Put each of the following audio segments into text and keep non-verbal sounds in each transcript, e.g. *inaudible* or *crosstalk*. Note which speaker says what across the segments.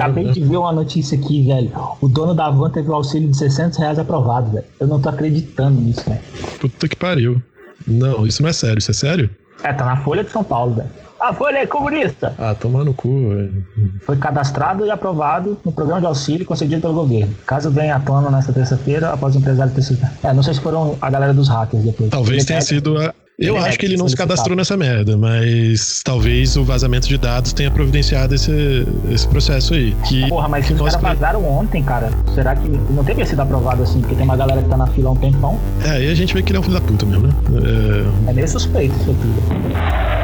Speaker 1: Acabei de ver uma notícia aqui, velho. O dono da van teve o auxílio de 600 reais aprovado, velho. Eu não tô acreditando nisso, velho.
Speaker 2: Puta que pariu. Não, isso não é sério. Isso é sério?
Speaker 1: É, tá na Folha de São Paulo, velho. A Folha é comunista.
Speaker 2: Ah, tomar no cu, velho.
Speaker 1: Foi cadastrado e aprovado no programa de auxílio concedido pelo governo. Caso venha à tona nesta terça-feira, após o empresário ter sido. É, não sei se foram a galera dos hackers depois.
Speaker 2: Talvez tenha sido a, eu
Speaker 1: é
Speaker 2: acho que ele não se cadastrou nessa merda, mas talvez o vazamento de dados tenha providenciado esse, esse processo aí. Que
Speaker 1: Porra, mas se os caras vazaram ontem, cara, será que não teria sido aprovado assim? Porque tem uma galera que tá na fila há um tempão.
Speaker 2: É, aí a gente vê que ele é um filho da puta mesmo, né? É,
Speaker 1: É meio suspeito isso aqui.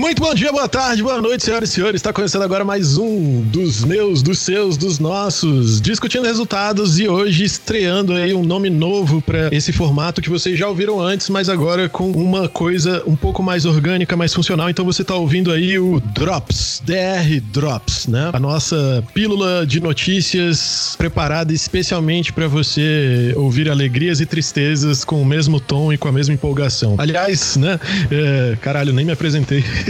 Speaker 2: Muito bom dia, boa tarde, boa noite, senhoras e senhores. Está começando agora mais um dos meus, dos seus, dos nossos, discutindo resultados e hoje estreando aí um nome novo para esse formato que vocês já ouviram antes, mas agora com uma coisa um pouco mais orgânica, mais funcional. Então você está ouvindo aí o Drops, DR Drops, né? A nossa pílula de notícias preparada especialmente para você ouvir alegrias e tristezas com o mesmo tom e com a mesma empolgação. Aliás, né? é, caralho, nem me apresentei. *laughs*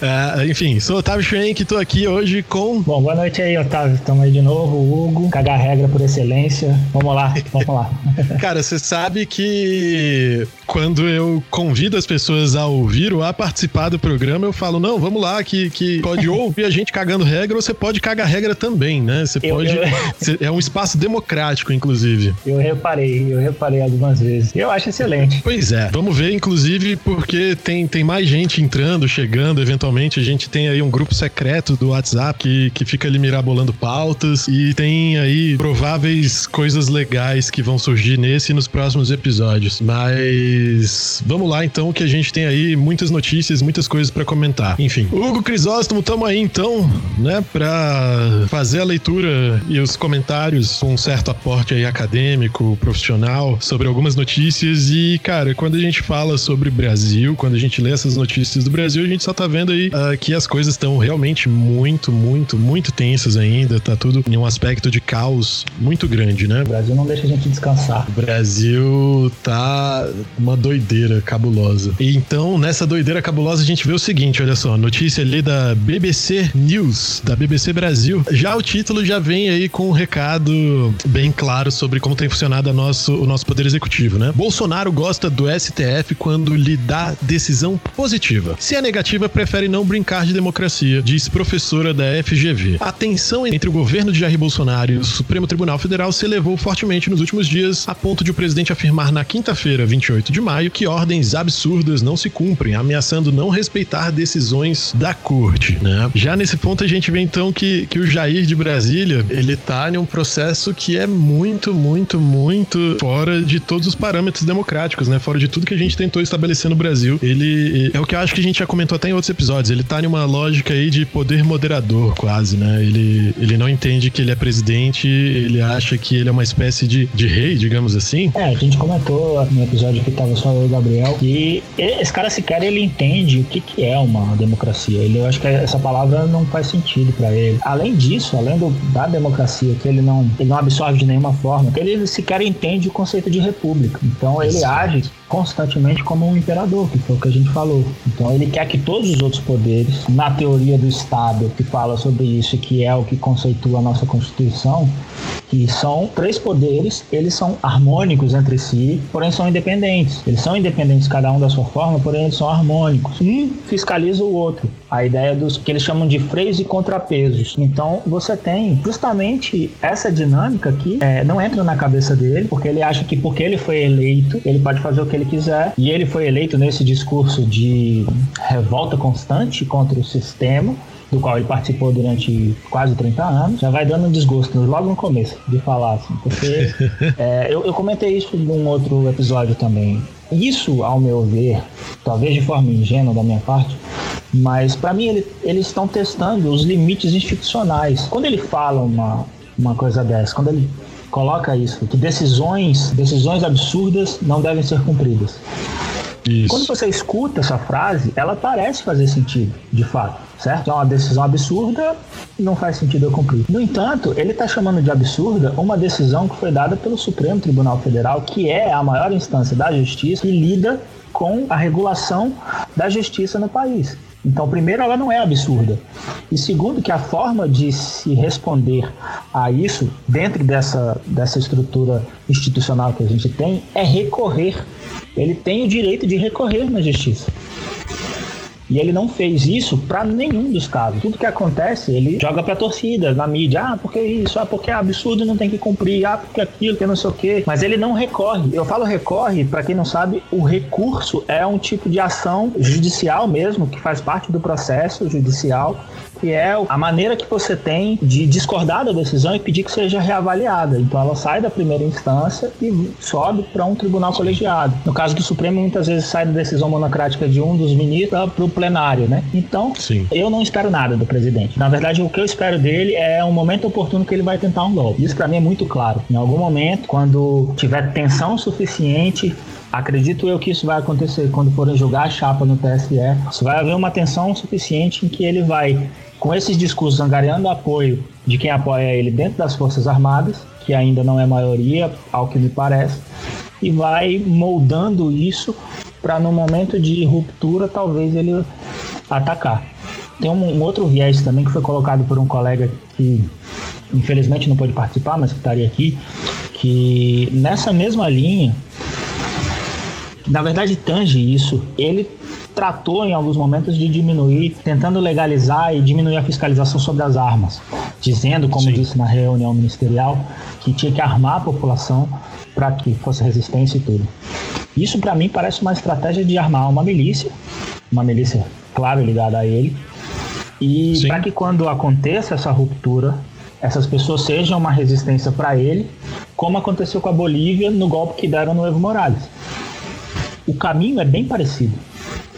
Speaker 2: É, enfim, sou o Otávio Schwenk, tô aqui hoje com.
Speaker 1: Bom, boa noite aí, Otávio. Estamos aí de novo, Hugo. Cagar regra por excelência. Vamos lá, vamos lá. *laughs*
Speaker 2: Cara, você sabe que quando eu convido as pessoas a ouvir ou a participar do programa, eu falo, não, vamos lá, que, que pode ou ouvir a gente cagando regra ou você pode cagar regra também, né? Você
Speaker 1: Eu-
Speaker 2: pode.
Speaker 1: eu- *laughs*
Speaker 2: É um espaço democrático, inclusive.
Speaker 1: Eu reparei, eu reparei algumas vezes. Eu acho excelente.
Speaker 2: Pois é, vamos ver, inclusive, porque tem, tem mais gente entrando, chegando, eventualmente. A gente tem aí um grupo secreto do WhatsApp que, que fica ali mirabolando pautas e tem aí prováveis coisas legais que vão surgir nesse e nos próximos episódios. Mas vamos lá, então, que a gente tem aí muitas notícias, muitas coisas pra comentar. Enfim, Hugo Crisóstomo, tamo aí então, né, pra fazer a leitura e os comentários com um certo aporte aí acadêmico, profissional, sobre algumas notícias. E, cara, quando a gente fala sobre Brasil, quando a gente lê essas notícias do Brasil, a gente só tá vendo aí ah, que as coisas estão realmente muito, muito, muito tensas ainda. Tá tudo em um aspecto de caos muito grande, né?
Speaker 1: O Brasil não deixa a gente descansar.
Speaker 2: O Brasil tá uma doideira cabulosa. E então, nessa doideira cabulosa, a gente vê o seguinte: olha só, notícia ali da BBC News, da BBC Brasil. Já o título já vem aí com um recado bem claro sobre como tem funcionado nosso, o nosso poder executivo, né? Bolsonaro gosta do STF quando lhe dá decisão positiva. Se é negativa, prefere não brincar de democracia, diz professora da FGV. A tensão entre o governo de Jair Bolsonaro e o Supremo Tribunal Federal se elevou fortemente nos últimos dias, a ponto de o presidente afirmar na quinta-feira, 28 de maio, que ordens absurdas não se cumprem, ameaçando não respeitar decisões da corte, né? Já nesse ponto a gente vê então que, que o Jair de Brasília, ele tá em um processo que é muito, muito, muito fora de todos os parâmetros democráticos, né? Fora de tudo que a gente tentou estabelecer no Brasil. Ele é o que eu acho que a gente já comentou até em outros episódios. Ele tá em uma lógica aí de poder moderador, quase, né? Ele, ele não entende que ele é presidente, ele acha que ele é uma espécie de, de rei, digamos assim.
Speaker 1: É, a gente comentou no episódio que tava só eu e o Gabriel, e esse cara sequer ele entende o que, que é uma democracia. Ele, eu acho que essa palavra não faz sentido pra ele. Além disso, além do, da democracia, que ele não, ele não absorve de nenhuma forma, ele sequer entende o conceito de república. Então ele age constantemente como um imperador, que foi o que a gente falou. Então ele quer que todos os outros poderes, na teoria do Estado, que fala sobre isso, que é o que conceitua a nossa Constituição, que são três poderes, eles são harmônicos entre si, porém são independentes. Eles são independentes cada um da sua forma, porém eles são harmônicos. Um fiscaliza o outro. A ideia dos que eles chamam de freios e contrapesos. Então você tem justamente essa dinâmica que é, não entra na cabeça dele, porque ele acha que porque ele foi eleito, ele pode fazer o que ele quiser. E ele foi eleito nesse discurso de revolta constante contra o sistema do qual ele participou durante quase 30 anos, já vai dando um desgosto logo no começo de falar, assim, porque *laughs* é, eu, eu comentei isso num outro episódio também. Isso, ao meu ver, talvez de forma ingênua da minha parte, mas para mim ele- eles estão testando os limites institucionais. Quando ele fala uma, uma coisa dessa, quando ele coloca isso, que decisões, decisões absurdas não devem ser cumpridas. Quando
Speaker 2: Isso.
Speaker 1: você escuta essa frase, ela parece fazer sentido, de fato. certo? É uma decisão absurda não faz sentido eu cumprir. No entanto, ele está chamando de absurda uma decisão que foi dada pelo Supremo Tribunal Federal, que é a maior instância da justiça e lida com a regulação da justiça no país. Então, primeiro, ela não é absurda. E segundo, que a forma de se responder a isso, dentro dessa, dessa estrutura institucional que a gente tem, é recorrer. Ele tem o direito de recorrer na justiça. E ele não fez isso para nenhum dos casos. Tudo que acontece, ele joga pra torcida, na mídia. Ah, porque isso? Ah, porque é absurdo não tem que cumprir. Ah, porque aquilo, que não sei o quê. Mas ele não recorre. Eu falo recorre, para quem não sabe, o recurso é um tipo de ação judicial mesmo, que faz parte do processo judicial que é a maneira que você tem de discordar da decisão e pedir que seja reavaliada. Então ela sai da primeira instância e sobe para um tribunal colegiado. No caso do Supremo, muitas vezes sai da decisão monocrática de um dos ministros para o plenário, né? Então, Sim. eu não espero nada do presidente. Na verdade, o que eu espero dele é um momento oportuno que ele vai tentar um golpe. Isso para mim é muito claro. Em algum momento, quando tiver tensão suficiente Acredito eu que isso vai acontecer quando forem julgar a chapa no TSE. Vai haver uma tensão suficiente em que ele vai com esses discursos angariando apoio de quem apoia ele dentro das Forças Armadas, que ainda não é maioria, ao que me parece, e vai moldando isso para no momento de ruptura talvez ele atacar. Tem um, um, outro viés também que foi colocado por um colega que infelizmente não pôde participar, mas que estaria aqui, que nessa mesma linha, na verdade tange isso, ele tratou em alguns momentos de diminuir, tentando legalizar e diminuir a fiscalização sobre as armas, dizendo, como Sim. disse na reunião ministerial, que tinha que armar a população para que fosse resistência e tudo. Isso para mim parece uma estratégia de armar uma milícia, uma milícia, claro, ligada a ele, e para que quando aconteça essa ruptura, essas pessoas sejam uma resistência para ele, como aconteceu com a Bolívia no golpe que deram no Evo Morales. O caminho é bem parecido.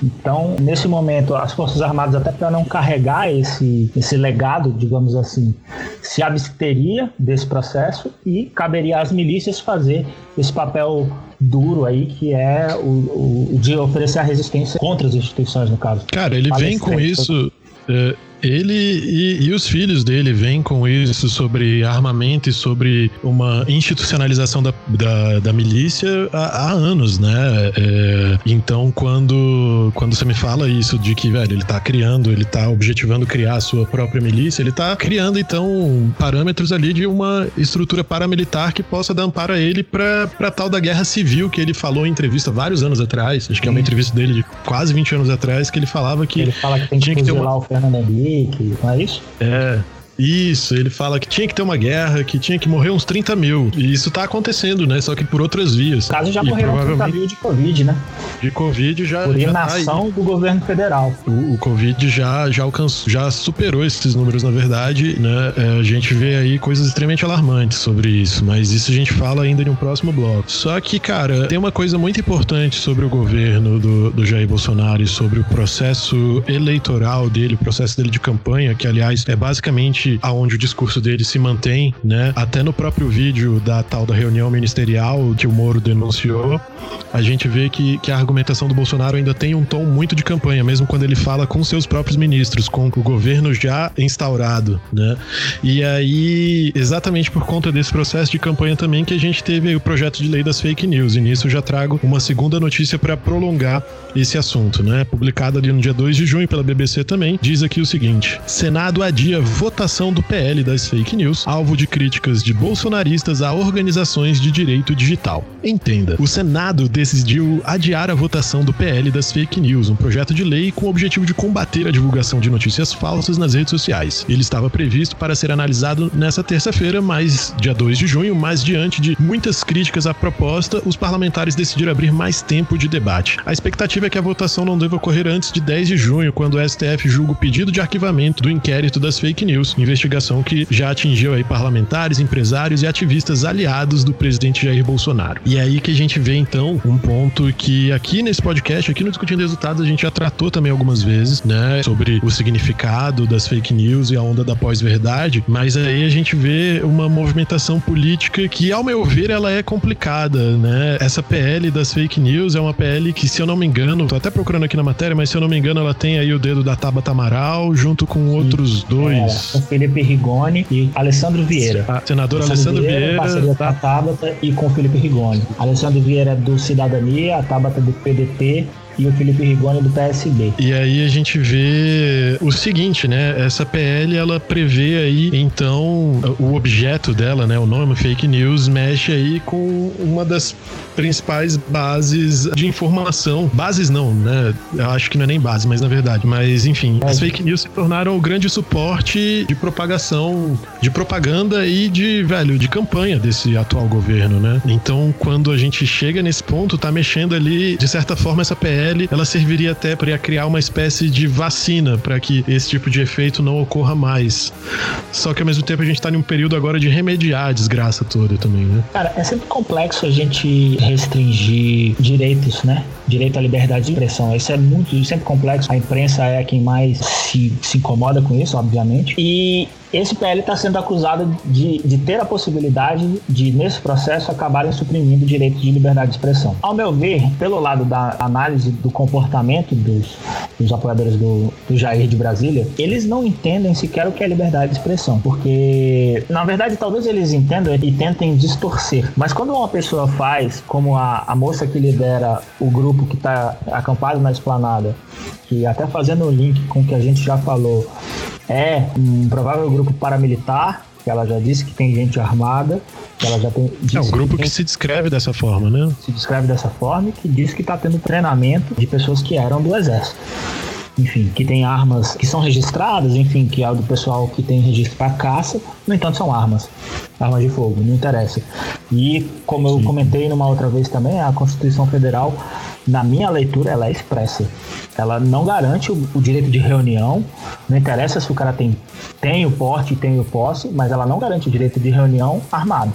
Speaker 1: Então, nesse momento, as Forças Armadas, até para não carregar esse, esse legado, digamos assim, se absteria desse processo e caberia às milícias fazer esse papel duro aí, que é o, o de oferecer a resistência contra as instituições, no caso.
Speaker 2: Cara, ele vem com isso. É, ele e, e, os filhos dele vêm com isso sobre armamento e sobre uma institucionalização da, da, da milícia há, há, anos, né? É, então, quando, quando você me fala isso de que, velho, ele tá criando, ele tá objetivando criar a sua própria milícia, ele tá criando, então, parâmetros ali de uma estrutura paramilitar que possa dar amparo a ele pra, pra tal da guerra civil que ele falou em entrevista vários anos atrás. Acho que é uma entrevista dele de quase 20 anos atrás, que ele falava que.
Speaker 1: Ele fala que tem que, que ter uma... o Fernando Henrique Henrique, não é isso?
Speaker 2: É. Isso, ele fala que tinha que ter uma guerra, que tinha que morrer uns 30 mil. E isso tá acontecendo, né? Só que por outras vias.
Speaker 1: Caso já morreram provavelmente... 30 mil de Covid, né?
Speaker 2: De Covid já.
Speaker 1: Por inação tá do governo federal.
Speaker 2: O, o, Covid já, já alcançou, já superou esses números, na verdade, né? É, a gente vê aí coisas extremamente alarmantes sobre isso, mas isso a gente fala ainda em um próximo bloco. Só que, cara, tem uma coisa muito importante sobre o governo do, do Jair Bolsonaro e sobre o processo eleitoral dele, o processo dele de campanha, que aliás é basicamente aonde o discurso dele se mantém, né? Até no próprio vídeo da tal da reunião ministerial que o Moro denunciou, a gente vê que, que a argumentação do Bolsonaro ainda tem um tom muito de campanha, mesmo quando ele fala com seus próprios ministros, com o governo já instaurado, né? E aí, exatamente por conta desse processo de campanha também que a gente teve o projeto de lei das fake news. E nisso eu já trago uma segunda notícia para prolongar esse assunto, né? Publicada ali no dia 2 de junho pela BBC também, diz aqui o seguinte: Senado adia votação do PL das fake news, alvo de críticas de bolsonaristas a organizações de direito digital. Entenda, o Senado decidiu adiar a votação do PL das fake news, um projeto de lei com o objetivo de combater a divulgação de notícias falsas nas redes sociais. Ele estava previsto para ser analisado nessa terça-feira, mas dia 2 de junho, mas diante de muitas críticas à proposta, os parlamentares decidiram abrir mais tempo de debate. A expectativa é que a votação não deva ocorrer antes de 10 de junho, quando o STF julga o pedido de arquivamento do inquérito das fake news, investigação que já atingiu aí parlamentares, empresários e ativistas aliados do presidente Jair Bolsonaro. E é aí que a gente vê então um ponto que aqui nesse podcast, aqui no Discutindo Resultados, a gente já tratou também algumas vezes, né, sobre o significado das fake news e a onda da pós-verdade, mas aí a gente vê uma movimentação política que, ao meu ver, ela é complicada, né? Essa PL das fake news é uma PL que, se eu não me engano, tô até procurando aqui na matéria, mas se eu não me engano, ela tem aí o dedo da Tabata Amaral junto com outros dois.
Speaker 1: É, Felipe Rigoni e Alessandro Vieira.
Speaker 2: A senador Alessandro, Alessandro Vieira. Vieira
Speaker 1: parceria tá... com a Tabata e com Felipe Rigoni. Alessandro Vieira é do Cidadania, a Tabata do PDT e o Felipe Rigoni do PSB.
Speaker 2: E aí a gente vê o seguinte, né? Essa PL ela prevê aí então o objeto dela, né? O nome fake news mexe aí com uma das principais bases de informação. Bases não, né? Eu acho que não é nem base, mas na verdade. Mas enfim, é. as fake news se tornaram o grande suporte de propagação, de propaganda e de, velho, de campanha desse atual governo, né? Então, quando a gente chega nesse ponto, tá mexendo ali, de certa forma, essa PL pele, ela serviria até para criar uma espécie de vacina para que esse tipo de efeito não ocorra mais. Só que ao mesmo tempo a gente tá em um período agora de remediar a desgraça toda também, né?
Speaker 1: Cara, é sempre complexo a gente restringir direitos, né? Direito à liberdade de expressão. Isso é muito, sempre complexo. A imprensa é quem mais se, se incomoda com isso, obviamente. E esse PL está sendo acusado de, de ter a possibilidade de, nesse processo, acabarem suprimindo o direito de liberdade de expressão. Ao meu ver, pelo lado da análise do comportamento dos, dos apoiadores do, do Jair de Brasília, eles não entendem sequer o que é liberdade de expressão, porque, na verdade, talvez eles entendam e tentem distorcer. Mas quando uma pessoa faz, como a, a moça que lidera o grupo que está acampado na esplanada, que até fazendo o link com o que a gente já falou, é um provável grupo paramilitar, que ela já disse que tem gente armada, que ela já tem.
Speaker 2: É um grupo que, que, se descreve dessa forma, né?
Speaker 1: Se descreve dessa forma e que diz que está tendo treinamento de pessoas que eram do exército enfim, que tem armas que são registradas, enfim, que é do pessoal que tem registro para caça, no entanto são armas, armas de fogo, não interessa. E como eu comentei numa outra vez também, a Constituição Federal, na minha leitura, ela é expressa. Ela não garante o, o direito de reunião, não interessa se o cara tem, tem o porte tem o posse, mas ela não garante o direito de reunião armado.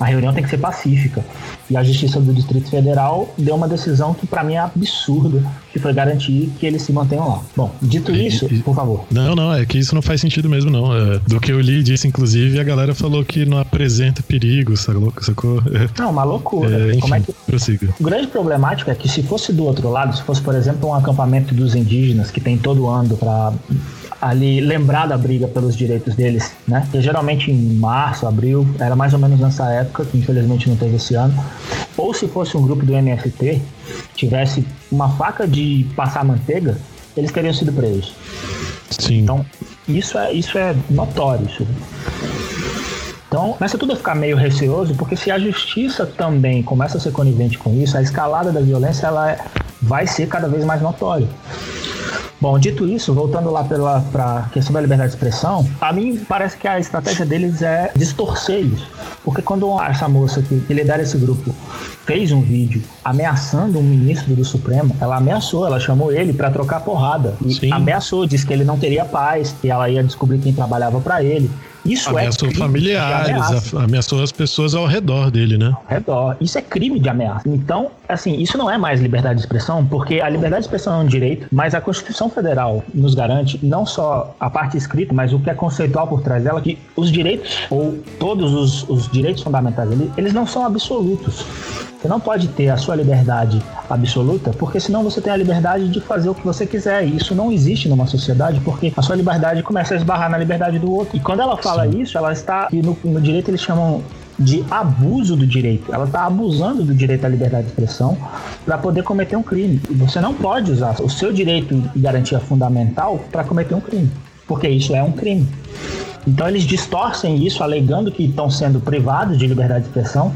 Speaker 1: A reunião tem que ser pacífica. E a Justiça do Distrito Federal deu uma decisão que para mim é absurda, que foi garantir que eles se mantenham lá. Bom, dito isso, por favor.
Speaker 2: Não, não, é que isso não faz sentido mesmo, não. É, do que eu li disso, inclusive, a galera falou que não apresenta perigo, sacou?
Speaker 1: É, não, uma loucura.
Speaker 2: É, enfim, Como é que... prossiga.
Speaker 1: O grande problemático é que se fosse do outro lado, se fosse, por exemplo, um acampamento dos indígenas que tem todo ano para ali lembrar da briga pelos direitos deles, né? Que geralmente em março, abril, era mais ou menos nessa época, que infelizmente não teve esse ano. Ou se fosse um grupo do MST, tivesse uma faca de passar manteiga, eles teriam sido presos.
Speaker 2: Sim.
Speaker 1: Então, isso é, isso é notório. Isso. Então, começa tudo a ficar meio receoso, porque se a justiça também começa a ser conivente com isso, a escalada da violência ela é, vai ser cada vez mais notória. Bom, dito isso, voltando lá para a questão da liberdade de expressão, a mim parece que a estratégia deles é distorcer isso. Porque quando essa moça que, que lidera esse grupo fez um vídeo ameaçando um ministro do Supremo, ela ameaçou, ela chamou ele para trocar porrada. E Sim. ameaçou, disse que ele não teria paz, que ela ia descobrir quem trabalhava para ele. Isso é
Speaker 2: ameaçou é familiares, ameaçou as pessoas ao redor dele, né?
Speaker 1: Ao redor. Isso é crime de ameaça. Então, assim, isso não é mais liberdade de expressão, porque a liberdade de expressão é um direito, mas a Constituição Federal nos garante não só a parte escrita, mas o que é conceitual por trás dela, que os direitos, ou todos os, os direitos fundamentais ali, eles não são absolutos. Você não pode ter a sua liberdade absoluta, porque senão você tem a liberdade de fazer o que você quiser. E isso não existe numa sociedade, porque a sua liberdade começa a esbarrar na liberdade do outro. E quando ela fala Sim. isso, ela está. E no, no direito eles chamam de abuso do direito. Ela está abusando do direito à liberdade de expressão para poder cometer um crime. E você não pode usar o seu direito e garantia fundamental para cometer um crime, porque isso é um crime. Então eles distorcem isso, alegando que estão sendo privados de liberdade de expressão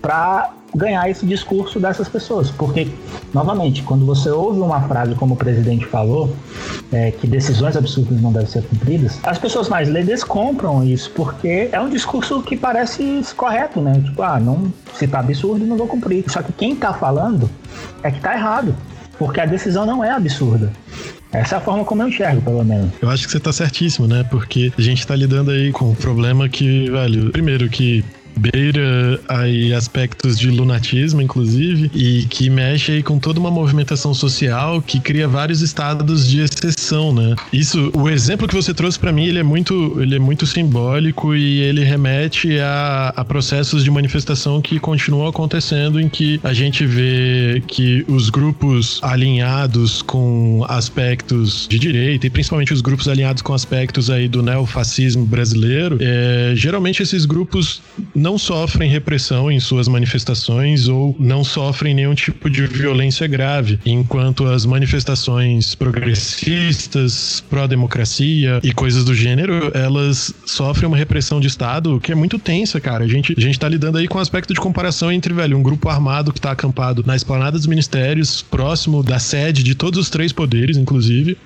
Speaker 1: para ganhar esse discurso dessas pessoas. Porque, novamente, quando você ouve uma frase como o presidente falou, é, que decisões absurdas não devem ser cumpridas, as pessoas mais leigas compram isso, porque é um discurso que parece correto, né? Tipo, ah, não, se tá absurdo, não vou cumprir. Só que quem tá falando é que tá errado, porque a decisão não é absurda. Essa é a forma como eu enxergo, pelo menos.
Speaker 2: Eu acho que você tá certíssimo, né? Porque a gente tá lidando aí com um problema que, velho, primeiro que beira aí aspectos de lunatismo, inclusive, e que mexe aí com toda uma movimentação social que cria vários estados de exceção, né? Isso, o exemplo que você trouxe para mim, ele é muito, ele é muito simbólico e ele remete a, a processos de manifestação que continuam acontecendo em que a gente vê que os grupos alinhados com aspectos de direita e principalmente os grupos alinhados com aspectos aí do neofascismo brasileiro, é, geralmente esses grupos não sofrem repressão em suas manifestações ou não sofrem nenhum tipo de violência grave, enquanto as manifestações progressistas, pró-democracia e coisas do gênero, elas sofrem uma repressão de Estado que é muito tensa, cara. A gente, a gente tá lidando aí com um aspecto de comparação entre, velho, um grupo armado que tá acampado na esplanada dos ministérios, próximo da sede de todos os três poderes, inclusive,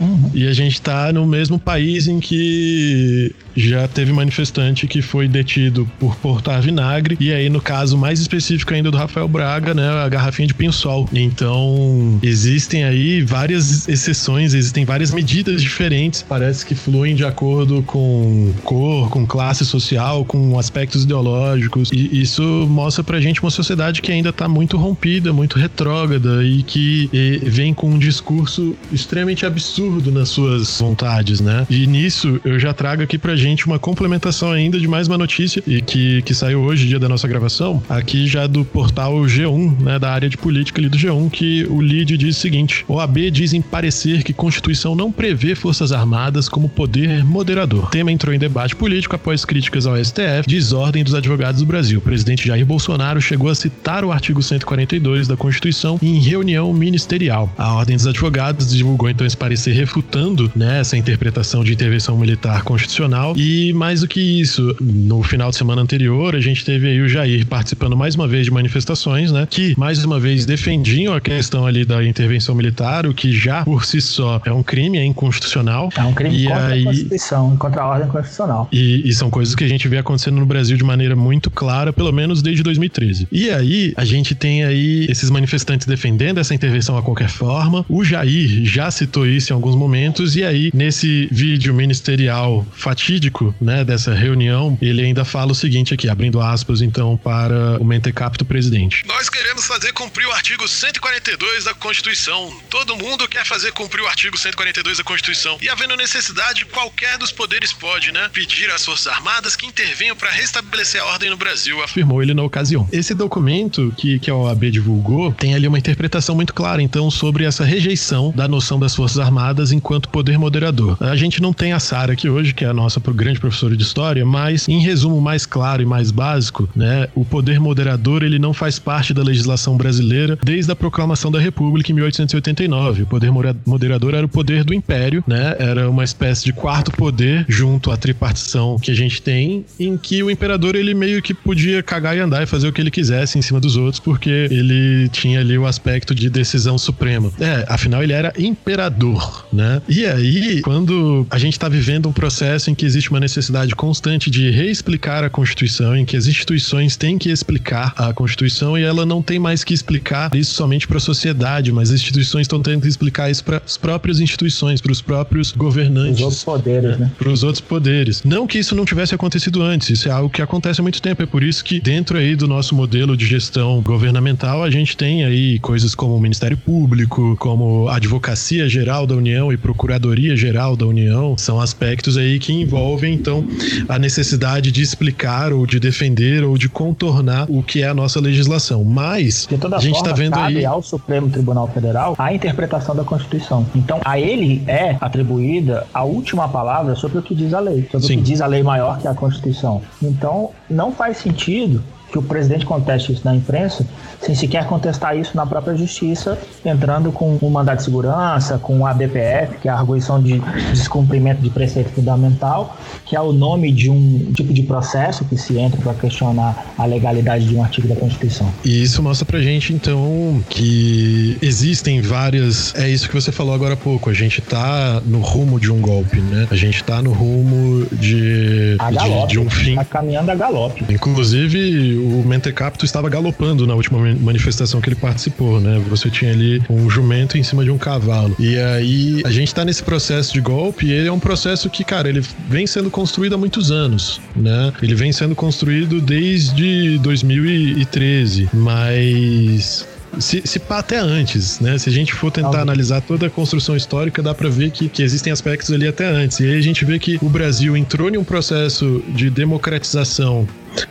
Speaker 2: uhum. e a gente tá no mesmo país em que já teve manifestante que foi detido por portar vinagre, e aí no caso mais específico ainda do Rafael Braga, né, a garrafinha de pinho-sol. Então, existem aí várias exceções, existem várias medidas diferentes, parece que fluem de acordo com cor, com classe social, com aspectos ideológicos, e isso mostra pra gente uma sociedade que ainda tá muito rompida, muito retrógrada e que vem com um discurso extremamente absurdo nas suas vontades, né? E nisso eu já trago aqui pra gente uma complementação ainda de mais uma notícia e que que, saiu hoje, dia da nossa gravação, aqui já do portal G1, né, da área de política ali do G1, que o lead diz o seguinte: o AB diz em parecer que Constituição não prevê Forças Armadas como poder moderador. O tema entrou em debate político após críticas ao STF, desordem dos advogados do Brasil. O presidente Jair Bolsonaro chegou a citar o artigo 142 da Constituição em reunião ministerial. A Ordem dos Advogados divulgou então esse parecer refutando né, essa interpretação de intervenção militar constitucional e mais do que isso, no final de semana anterior anterior, a gente teve aí o Jair participando mais uma vez de manifestações, né? Que, mais uma vez, defendiam a questão ali da intervenção militar, o que já por si só é um crime, é inconstitucional.
Speaker 1: É um crime e contra aí... a Constituição, contra a ordem constitucional.
Speaker 2: E, e são coisas que a gente vê acontecendo no Brasil de maneira muito clara, pelo menos desde 2013. E aí, a gente tem aí esses manifestantes defendendo essa intervenção a qualquer forma. O Jair já citou isso em alguns momentos, e aí, nesse vídeo ministerial fatídico, né, dessa reunião, ele ainda fala o seguinte aqui, abrindo aspas então para o mentecapto presidente.
Speaker 3: Nós queremos fazer cumprir o artigo 142 da Constituição. Todo mundo quer fazer cumprir o artigo 142 da Constituição. E havendo necessidade, qualquer dos poderes pode, né, pedir às Forças Armadas que intervenham para restabelecer a ordem no Brasil,
Speaker 2: afirmou ele na ocasião. Esse documento que, que a OAB divulgou tem ali uma interpretação muito clara, então, sobre essa rejeição da noção das Forças Armadas enquanto poder moderador. A gente não tem a Sara aqui hoje, que é a nossa grande professora de história, mas em resumo mais claro mais básico, né, o poder moderador ele não faz parte da legislação brasileira desde a proclamação da República em 1889. O poder moderador era o poder do império, né, era uma espécie de quarto poder junto à tripartição que a gente tem, em que o imperador ele meio que podia cagar e andar e fazer o que ele quisesse em cima dos outros, porque ele tinha ali o aspecto de decisão suprema. É, afinal ele era imperador, né? E aí, quando a gente está vivendo um processo em que existe uma necessidade constante de reexplicar a Constituição Constituição, em que as instituições têm que explicar a Constituição e ela não tem mais que explicar isso somente para a sociedade, mas as instituições estão tendo que explicar isso para as próprias instituições, para os próprios governantes.
Speaker 1: Os outros poderes, né?
Speaker 2: Para os outros poderes. Não que isso não tivesse acontecido antes, isso é algo que acontece há muito tempo. É por isso que, dentro aí do nosso modelo de gestão governamental, a gente tem aí coisas como o Ministério Público, como a Advocacia Geral da União e Procuradoria Geral da União. São aspectos aí que envolvem, então, a necessidade de explicar ou de defender ou de contornar o que é a nossa legislação. Mas
Speaker 1: de toda a gente está vendo cabe aí ao Supremo Tribunal Federal a interpretação da Constituição. Então, a ele é atribuída a última palavra sobre o que diz a lei, sobre Sim. o que diz a lei maior que é a Constituição. Então, não faz sentido que o presidente conteste isso na imprensa, sem sequer contestar isso na própria justiça, entrando com o mandato de segurança, com a DPF, que é a arguição de descumprimento de preceito fundamental, que é o nome de um tipo de processo que se entra para questionar a legalidade de um artigo da Constituição.
Speaker 2: E isso mostra pra gente, então, que existem várias. É isso que você falou agora há pouco. A gente tá no rumo de um golpe, né? A gente tá no rumo de,
Speaker 1: a galope,
Speaker 2: de, de um fim. Tá
Speaker 1: caminhando a galope.
Speaker 2: Inclusive, o Mentecapto estava galopando na última manifestação que ele participou, né? Você tinha ali um jumento em cima de um cavalo. E aí a gente tá nesse processo de golpe e ele é um processo que, cara, ele vem sendo construído há muitos anos, né? Ele vem sendo construído desde 2013, mas se, se pá até antes, né? Se a gente for tentar analisar toda a construção histórica, dá para ver que, que existem aspectos ali até antes. E aí a gente vê que o Brasil entrou em um processo de democratização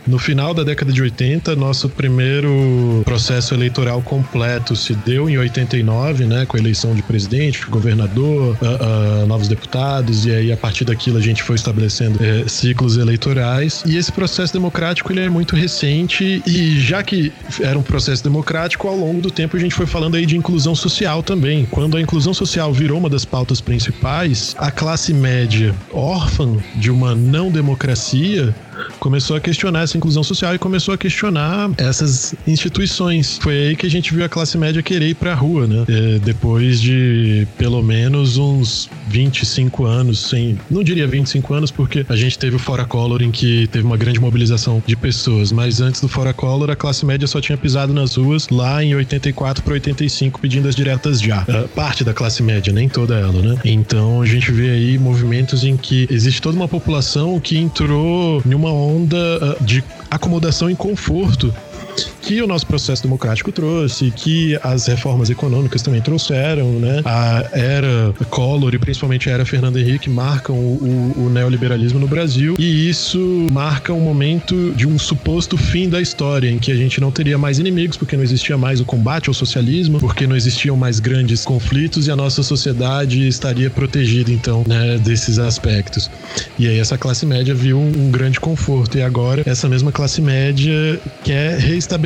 Speaker 2: no final da década de 80, nosso primeiro processo eleitoral completo se deu em 89, né, com a eleição de presidente, governador, uh, uh, novos deputados, e aí a partir daquilo a gente foi estabelecendo uh, ciclos eleitorais. E esse processo democrático ele é muito recente e já que era um processo democrático, ao longo do tempo a gente foi falando aí de inclusão social também. Quando a inclusão social virou uma das pautas principais, a classe média órfã de uma não democracia começou a questionar essa inclusão social e começou a questionar essas instituições. Foi aí que a gente viu a classe média querer ir pra rua, né? É, depois de pelo menos uns 25 anos, sem. Não diria 25 anos, porque a gente teve o Fora Color em que teve uma grande mobilização de pessoas, mas antes do Fora Color, a classe média só tinha pisado nas ruas lá em 84 para 85 pedindo as diretas já. Uh, parte da classe média, nem toda ela, né? Então a gente vê aí movimentos em que existe toda uma população que entrou em uma onda uh, de acomodação e conforto que o nosso processo democrático trouxe, que as reformas econômicas também trouxeram, né? A era Collor e principalmente a era Fernando Henrique marcam o, o, o neoliberalismo no Brasil e isso marca um momento de um suposto fim da história, em que a gente não teria mais inimigos, porque não existia mais o combate ao socialismo, porque não existiam mais grandes conflitos e a nossa sociedade estaria protegida, então, né, desses aspectos. E aí essa classe média viu um, um grande conforto e agora essa mesma classe média quer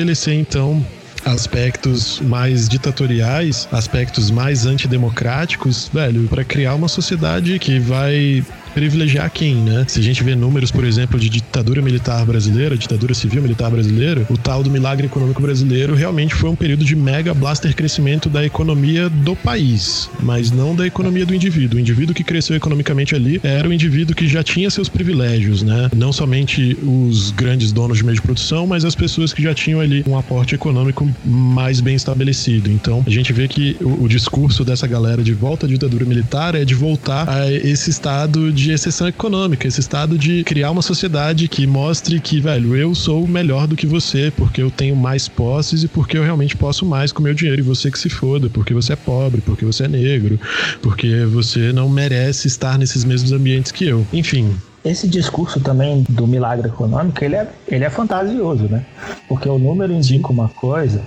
Speaker 2: restabelecer então aspectos mais ditatoriais, aspectos mais antidemocráticos, velho, para criar uma sociedade que vai privilegiar quem, né? Se a gente vê números, por exemplo, de ditadura militar brasileira, ditadura civil militar brasileira, o tal do milagre econômico brasileiro realmente foi um período de mega blaster crescimento da economia do país, mas não da economia do indivíduo. O indivíduo que cresceu economicamente ali era o indivíduo que já tinha seus privilégios, né? Não somente os grandes donos de meio de produção, mas as pessoas que já tinham ali um aporte econômico mais bem estabelecido. Então, a gente vê que o, o discurso dessa galera de volta à ditadura militar é de voltar a esse estado de de exceção econômica, esse estado de criar uma sociedade que mostre que, velho, eu sou melhor do que você porque eu tenho mais posses e porque eu realmente posso mais com meu dinheiro e você que se foda, porque você é pobre, porque você é negro, porque você não merece estar nesses mesmos ambientes que eu. Enfim,
Speaker 1: esse discurso também do milagre econômico, ele é, ele é fantasioso, né? Porque o número indica uma coisa,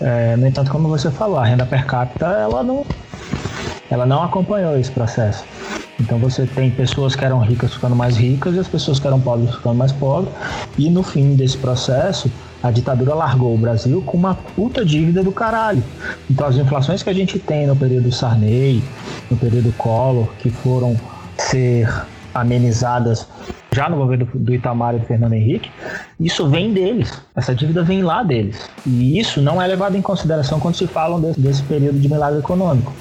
Speaker 1: é, no entanto, como você falou, a renda per capita, ela não, ela não acompanhou esse processo. Então você tem pessoas que eram ricas ficando mais ricas e as pessoas que eram pobres ficando mais pobres. E no fim desse processo, a ditadura largou o Brasil com uma puta dívida do caralho. Então as inflações que a gente tem no período Sarney, no período Collor, que foram ser amenizadas já no governo do Itamar e do Fernando Henrique, isso vem deles. Essa dívida vem lá deles. E isso não é levado em consideração quando se falam desse, desse período de milagre econômico.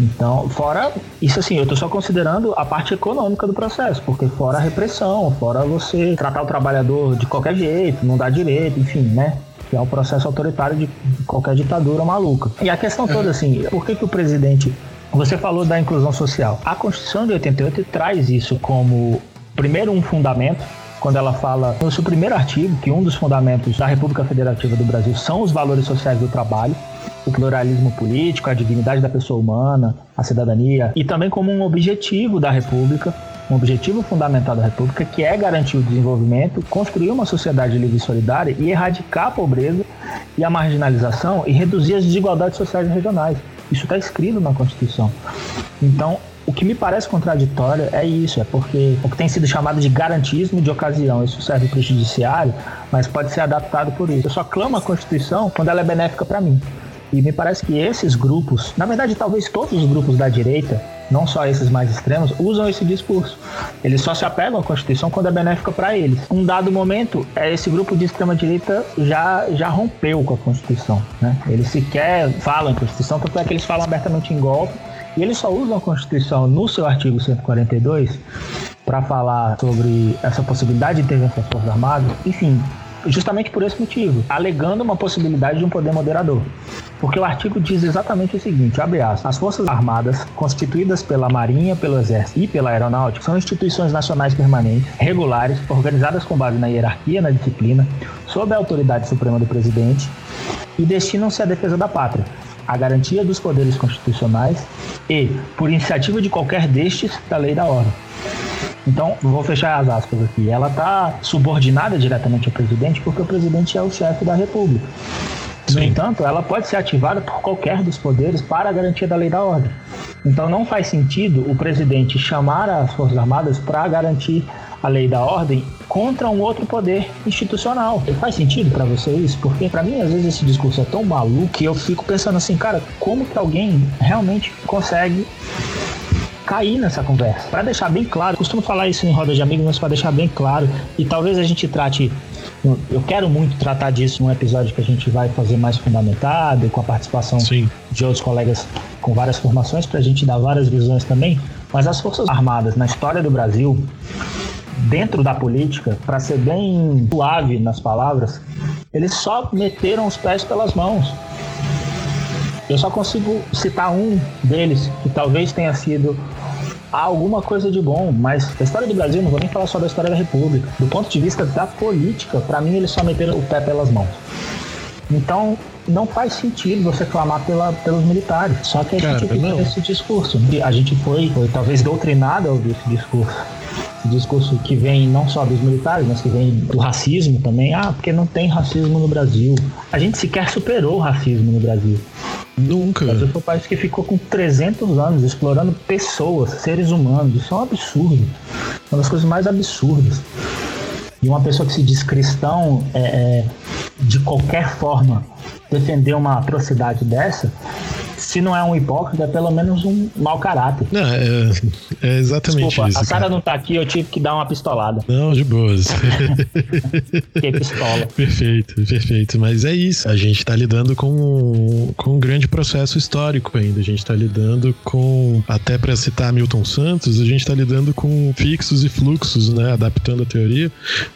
Speaker 1: Então, fora isso assim, eu estou só considerando a parte econômica do processo, porque fora a repressão, fora você tratar o trabalhador de qualquer jeito, não dar direito, enfim, né? Que é o processo autoritário de qualquer ditadura maluca. E a questão toda assim, por que, que o presidente você falou da inclusão social. A Constituição de 88 traz isso como, primeiro, um fundamento, quando ela fala no seu primeiro artigo que um dos fundamentos da República Federativa do Brasil são os valores sociais do trabalho o pluralismo político, a dignidade da pessoa humana, a cidadania, e também como um objetivo da República, um objetivo fundamental da República, que é garantir o desenvolvimento, construir uma sociedade livre e solidária e erradicar a pobreza e a marginalização e reduzir as desigualdades sociais e regionais. Isso está escrito na Constituição. Então, o que me parece contraditório é isso, é porque o que tem sido chamado de garantismo de ocasião, isso serve para o judiciário, mas pode ser adaptado por isso. Eu só clamo a Constituição quando ela é benéfica para mim. E me parece que esses grupos, na verdade, talvez todos os grupos da direita, não só esses mais extremos, usam esse discurso. Eles só se apegam à Constituição quando é benéfica para eles. Um dado momento, é esse grupo de extrema direita já, já rompeu com a Constituição. Né? Eles sequer falam em Constituição, tanto é que eles falam abertamente em golpe. E eles só usam a Constituição no seu artigo 142 para falar sobre essa possibilidade de intervenção das Forças Armadas. Enfim, justamente por esse motivo, alegando uma possibilidade de um poder moderador. Porque o artigo diz exatamente o seguinte, abre aspas, as Forças Armadas, constituídas pela Marinha, pelo Exército e pela Aeronáutica, são instituições nacionais permanentes, regulares, organizadas com base na hierarquia, na disciplina, sob a autoridade suprema do presidente e destinam-se à defesa da pátria, a garantia dos poderes constitucionais e, por iniciativa de qualquer destes, da lei da ordem. Então, vou fechar as aspas aqui. Ela está subordinada diretamente ao presidente porque o presidente é o chefe da República. No entanto, ela pode ser ativada por qualquer dos poderes para a garantia da lei da ordem. Então não faz sentido o presidente chamar as Forças Armadas para garantir a lei da ordem contra um outro poder institucional. Faz sentido para você isso? Porque para mim às vezes esse discurso é tão maluco que eu fico pensando assim, cara, como que alguém realmente consegue cair nessa conversa. Para deixar bem claro, costumo falar isso em roda de amigos, mas para deixar bem claro, e talvez a gente trate eu quero muito tratar disso num episódio que a gente vai fazer mais fundamentado, com a participação Sim. de outros colegas com várias formações, para a gente dar várias visões também. Mas as Forças Armadas, na história do Brasil, dentro da política, para ser bem suave nas palavras, eles só meteram os pés pelas mãos. Eu só consigo citar um deles, que talvez tenha sido há alguma coisa de bom, mas a história do Brasil, não vou nem falar só da história da República. Do ponto de vista da política, para mim eles só meteram o pé pelas mãos. Então, não faz sentido você clamar pela, pelos militares. Só que a Cara, gente tem esse discurso. A gente foi, foi talvez doutrinado a ouvir esse discurso. Esse discurso que vem não só dos militares, mas que vem do racismo também. Ah, porque não tem racismo no Brasil. A gente sequer superou o racismo no Brasil.
Speaker 2: Nunca. O
Speaker 1: Brasil foi um país que ficou com 300 anos explorando pessoas, seres humanos. Isso é um absurdo. Uma das coisas mais absurdas. E uma pessoa que se diz cristão, é, é, de qualquer forma, defender uma atrocidade dessa, se não é um hipócrita, é pelo menos um mau caráter.
Speaker 2: Não, é, é exatamente
Speaker 1: Desculpa,
Speaker 2: isso.
Speaker 1: A Sara não tá aqui, eu tive que dar uma pistolada.
Speaker 2: Não, de boas. *laughs*
Speaker 1: que pistola.
Speaker 2: Perfeito, perfeito. Mas é isso. A gente tá lidando com, com um grande processo histórico ainda. A gente tá lidando com, até para citar Milton Santos, a gente tá lidando com fixos e fluxos, né? Adaptando a teoria,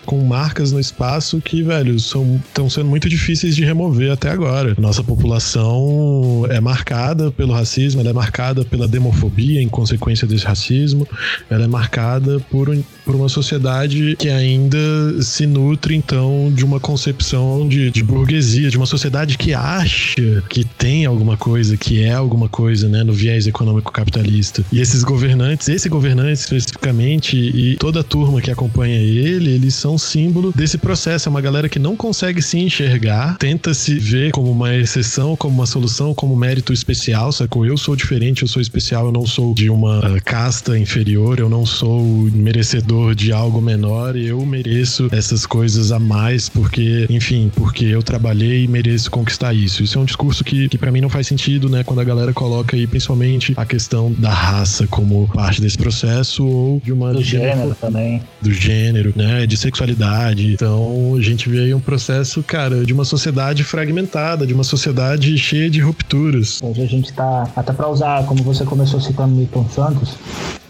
Speaker 2: com marcas no espaço que, velho, estão sendo muito difíceis de remover até agora. Nossa população é marcada marcada pelo racismo, ela é marcada pela demofobia em consequência desse racismo, ela é marcada por, por uma sociedade que ainda se nutre, então, de uma concepção de, de burguesia, de uma sociedade que acha que tem alguma coisa, que é alguma coisa, né, no viés econômico capitalista. E esses governantes, esse governante especificamente, e toda a turma que acompanha ele, eles são símbolo desse processo. É uma galera que não consegue se enxergar, tenta se ver como uma exceção, como uma solução, como mérito especial, sacou? Eu sou diferente, eu sou especial, eu não sou de uma uh, casta inferior, eu não sou merecedor de algo menor, eu mereço essas coisas a mais porque, enfim, porque eu trabalhei e mereço conquistar isso. Isso é um discurso que, que para mim não faz sentido, né? Quando a galera coloca aí principalmente a questão da raça como parte desse processo ou de uma.
Speaker 1: Do gênero também.
Speaker 2: Do gênero, né? De sexualidade. Então a gente vê aí um processo, cara, de uma sociedade fragmentada, de uma sociedade cheia de rupturas.
Speaker 1: Hoje a gente está, até para usar, como você começou citando Milton Santos,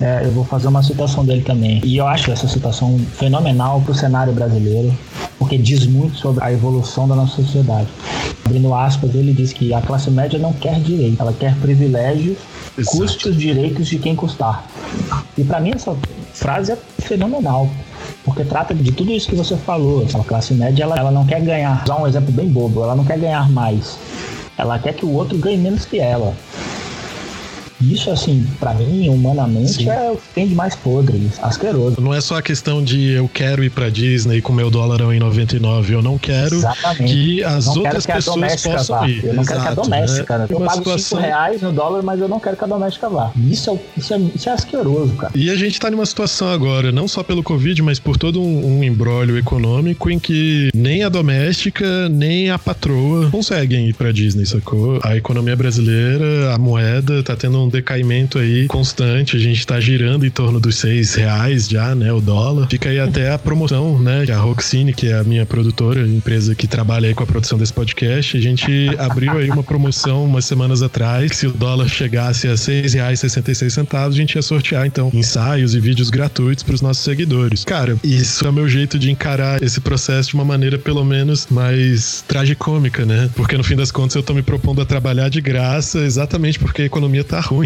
Speaker 1: é, eu vou fazer uma citação dele também. E eu acho essa citação fenomenal para o cenário brasileiro, porque diz muito sobre a evolução da nossa sociedade. Abrindo aspas, ele diz que a classe média não quer direito, ela quer privilégio, Exato. custe os direitos de quem custar. E para mim essa frase é fenomenal porque trata de tudo isso que você falou. A classe média ela, ela não quer ganhar. Vou usar um exemplo bem bobo, ela não quer ganhar mais. Ela quer que o outro ganhe menos que ela. Isso, assim, para mim, humanamente, Sim. é o que tem de mais podre, asqueroso.
Speaker 2: Não é só a questão de eu quero ir pra Disney com meu dólarão em 99, eu não quero Exatamente. que as não outras que pessoas possam vá. ir.
Speaker 1: Eu não Exato, quero que a doméstica, né? Eu pago situação... 5 reais no dólar, mas eu não quero que a doméstica vá. Isso é, isso é, isso é asqueroso, cara.
Speaker 2: E a gente tá numa situação agora, não só pelo Covid, mas por todo um, um embrólio econômico em que nem a doméstica, nem a patroa conseguem ir pra Disney, sacou? A economia brasileira, a moeda, tá tendo um decaimento aí constante. A gente tá girando em torno dos seis reais já, né? O dólar. Fica aí até a promoção, né? Que a Roxine, que é a minha produtora, empresa que trabalha aí com a produção desse podcast, a gente abriu aí uma promoção umas semanas atrás. Que se o dólar chegasse a seis reais sessenta e seis centavos, a gente ia sortear, então, ensaios e vídeos gratuitos para os nossos seguidores. Cara, isso é o meu jeito de encarar esse processo de uma maneira, pelo menos, mais tragicômica, né? Porque no fim das contas eu tô me propondo a trabalhar de graça exatamente porque a economia tá ruim.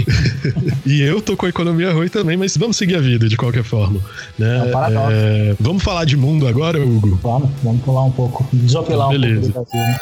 Speaker 2: E eu tô com a economia ruim também, mas vamos seguir a vida de qualquer forma. Né? É, é, vamos falar de mundo agora, Hugo?
Speaker 1: Vamos, vamos pular um pouco, desopilar um pouco do Brasil. Né?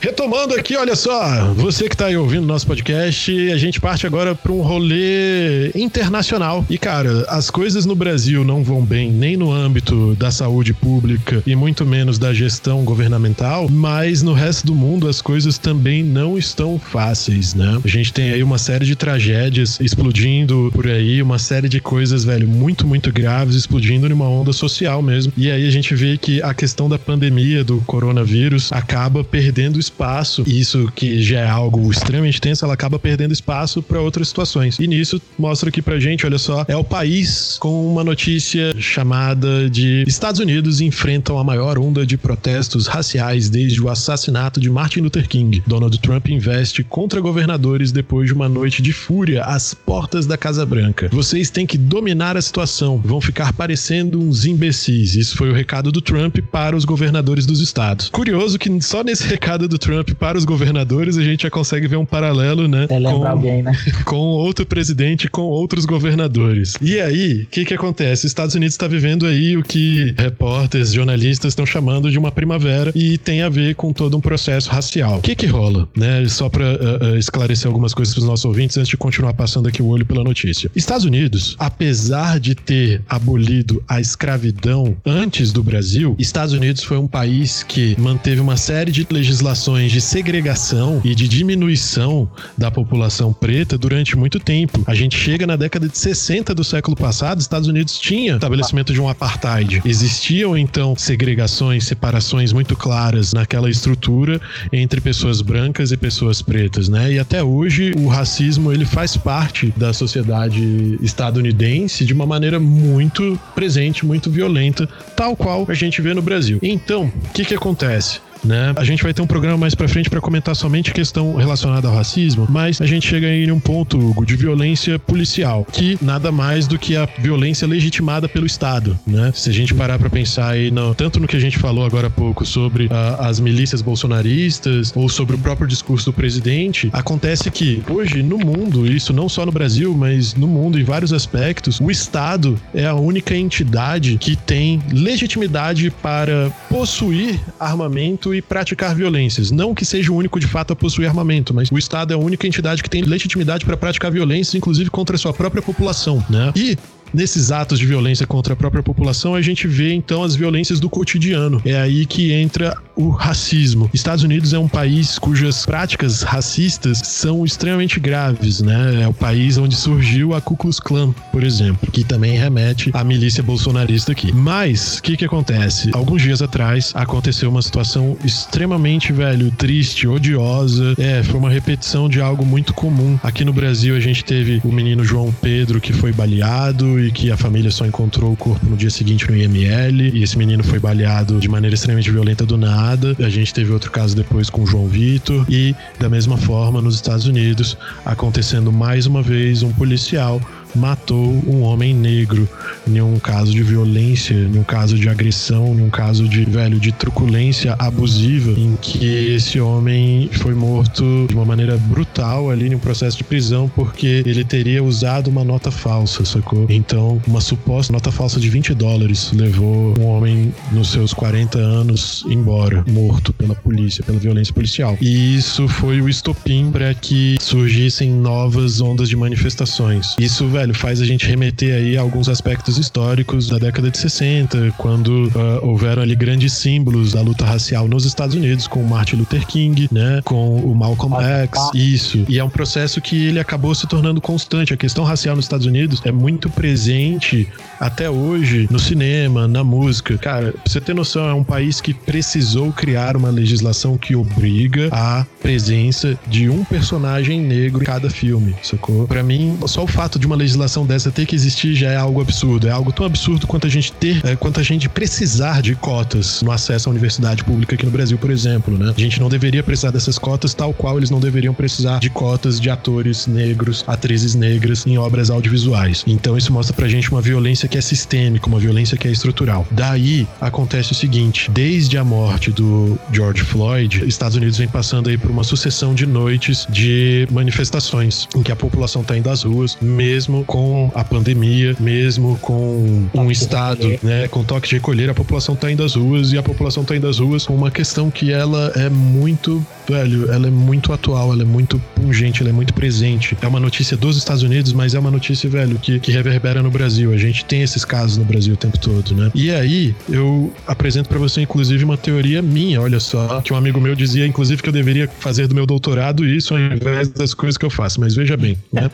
Speaker 2: Retomando aqui, olha só, você que está aí ouvindo nosso podcast, a gente parte agora para um rolê internacional. E cara, as coisas no Brasil não vão bem nem no âmbito da saúde pública e muito menos da gestão governamental, mas no resto do mundo as coisas também não estão fáceis, né? A gente tem aí uma série de tragédias explodindo por aí, uma série de coisas, velho, muito, muito graves explodindo numa onda social mesmo. E aí a gente vê que a questão da pandemia do coronavírus acaba perdendo espaço espaço, e isso que já é algo extremamente tenso, ela acaba perdendo espaço para outras situações. E nisso mostra aqui pra gente, olha só, é o país com uma notícia chamada de Estados Unidos enfrentam a maior onda de protestos raciais desde o assassinato de Martin Luther King. Donald Trump investe contra governadores depois de uma noite de fúria às portas da Casa Branca. Vocês têm que dominar a situação, vão ficar parecendo uns imbecis. Isso foi o recado do Trump para os governadores dos estados. Curioso que só nesse *laughs* recado do Trump para os governadores, a gente já consegue ver um paralelo, né?
Speaker 1: É com, alguém, né? *laughs*
Speaker 2: com outro presidente, com outros governadores. E aí, o que que acontece? Os Estados Unidos está vivendo aí o que repórteres, jornalistas estão chamando de uma primavera e tem a ver com todo um processo racial. O que que rola, né? Só para uh, uh, esclarecer algumas coisas para os nossos ouvintes antes de continuar passando aqui o olho pela notícia. Estados Unidos, apesar de ter abolido a escravidão antes do Brasil, Estados Unidos foi um país que manteve uma série de legislações de segregação e de diminuição da população preta durante muito tempo. A gente chega na década de 60 do século passado, Estados Unidos tinha estabelecimento de um apartheid. Existiam então segregações, separações muito claras naquela estrutura entre pessoas brancas e pessoas pretas, né? E até hoje o racismo ele faz parte da sociedade estadunidense de uma maneira muito presente, muito violenta, tal qual a gente vê no Brasil. Então, o que que acontece? Né? A gente vai ter um programa mais para frente para comentar somente questão relacionada ao racismo, mas a gente chega aí em um ponto, Hugo, de violência policial, que nada mais do que a violência legitimada pelo Estado, né? Se a gente parar para pensar aí no, tanto no que a gente falou agora há pouco sobre uh, as milícias bolsonaristas ou sobre o próprio discurso do presidente, acontece que hoje no mundo, isso não só no Brasil, mas no mundo em vários aspectos, o Estado é a única entidade que tem legitimidade para possuir armamento e praticar violências. Não que seja o único de fato a possuir armamento, mas o Estado é a única entidade que tem legitimidade para praticar violências, inclusive contra a sua própria população, né? E nesses atos de violência contra a própria população, a gente vê então as violências do cotidiano. É aí que entra o racismo. Estados Unidos é um país cujas práticas racistas são extremamente graves, né? É o país onde surgiu a Ku Klux Klan, por exemplo, que também remete à milícia bolsonarista aqui. Mas, o que que acontece? Alguns dias atrás aconteceu uma situação extremamente, velho, triste, odiosa. É, foi uma repetição de algo muito comum. Aqui no Brasil a gente teve o menino João Pedro que foi baleado e que a família só encontrou o corpo no dia seguinte no IML. E esse menino foi baleado de maneira extremamente violenta do nada. A gente teve outro caso depois com o João Vitor. E, da mesma forma, nos Estados Unidos, acontecendo mais uma vez um policial matou um homem negro em um caso de violência, em um caso de agressão, em um caso de, velho, de truculência abusiva, em que esse homem foi morto de uma maneira brutal ali um processo de prisão porque ele teria usado uma nota falsa, sacou? Então, uma suposta nota falsa de 20 dólares levou um homem nos seus 40 anos embora, morto pela polícia, pela violência policial. E isso foi o estopim para que surgissem novas ondas de manifestações. Isso, velho, velho, faz a gente remeter aí a alguns aspectos históricos da década de 60, quando uh, houveram ali grandes símbolos da luta racial nos Estados Unidos, com o Martin Luther King, né, com o Malcolm X, isso. E é um processo que ele acabou se tornando constante. A questão racial nos Estados Unidos é muito presente até hoje no cinema, na música. Cara, pra você ter noção, é um país que precisou criar uma legislação que obriga a presença de um personagem negro em cada filme, sacou? Pra mim, só o fato de uma legislação dessa ter que existir já é algo absurdo. É algo tão absurdo quanto a gente ter, é, quanto a gente precisar de cotas no acesso à universidade pública aqui no Brasil, por exemplo, né? A gente não deveria precisar dessas cotas tal qual eles não deveriam precisar de cotas de atores negros, atrizes negras em obras audiovisuais. Então isso mostra pra gente uma violência que é sistêmica, uma violência que é estrutural. Daí acontece o seguinte, desde a morte do George Floyd, Estados Unidos vem passando aí por uma sucessão de noites de manifestações em que a população está indo às ruas, mesmo com a pandemia, mesmo com um estado, né, com toque de recolher, a população está indo às ruas e a população está indo às ruas com uma questão que ela é muito, velho, ela é muito atual, ela é muito pungente, ela é muito presente. É uma notícia dos Estados Unidos, mas é uma notícia, velho, que, que reverbera no Brasil. A gente tem esses casos no Brasil o tempo todo, né? E aí, eu apresento para você, inclusive, uma teoria minha, olha só, que um amigo meu dizia, inclusive, que eu deveria fazer do meu doutorado isso ao invés das coisas que eu faço. Mas veja bem, né?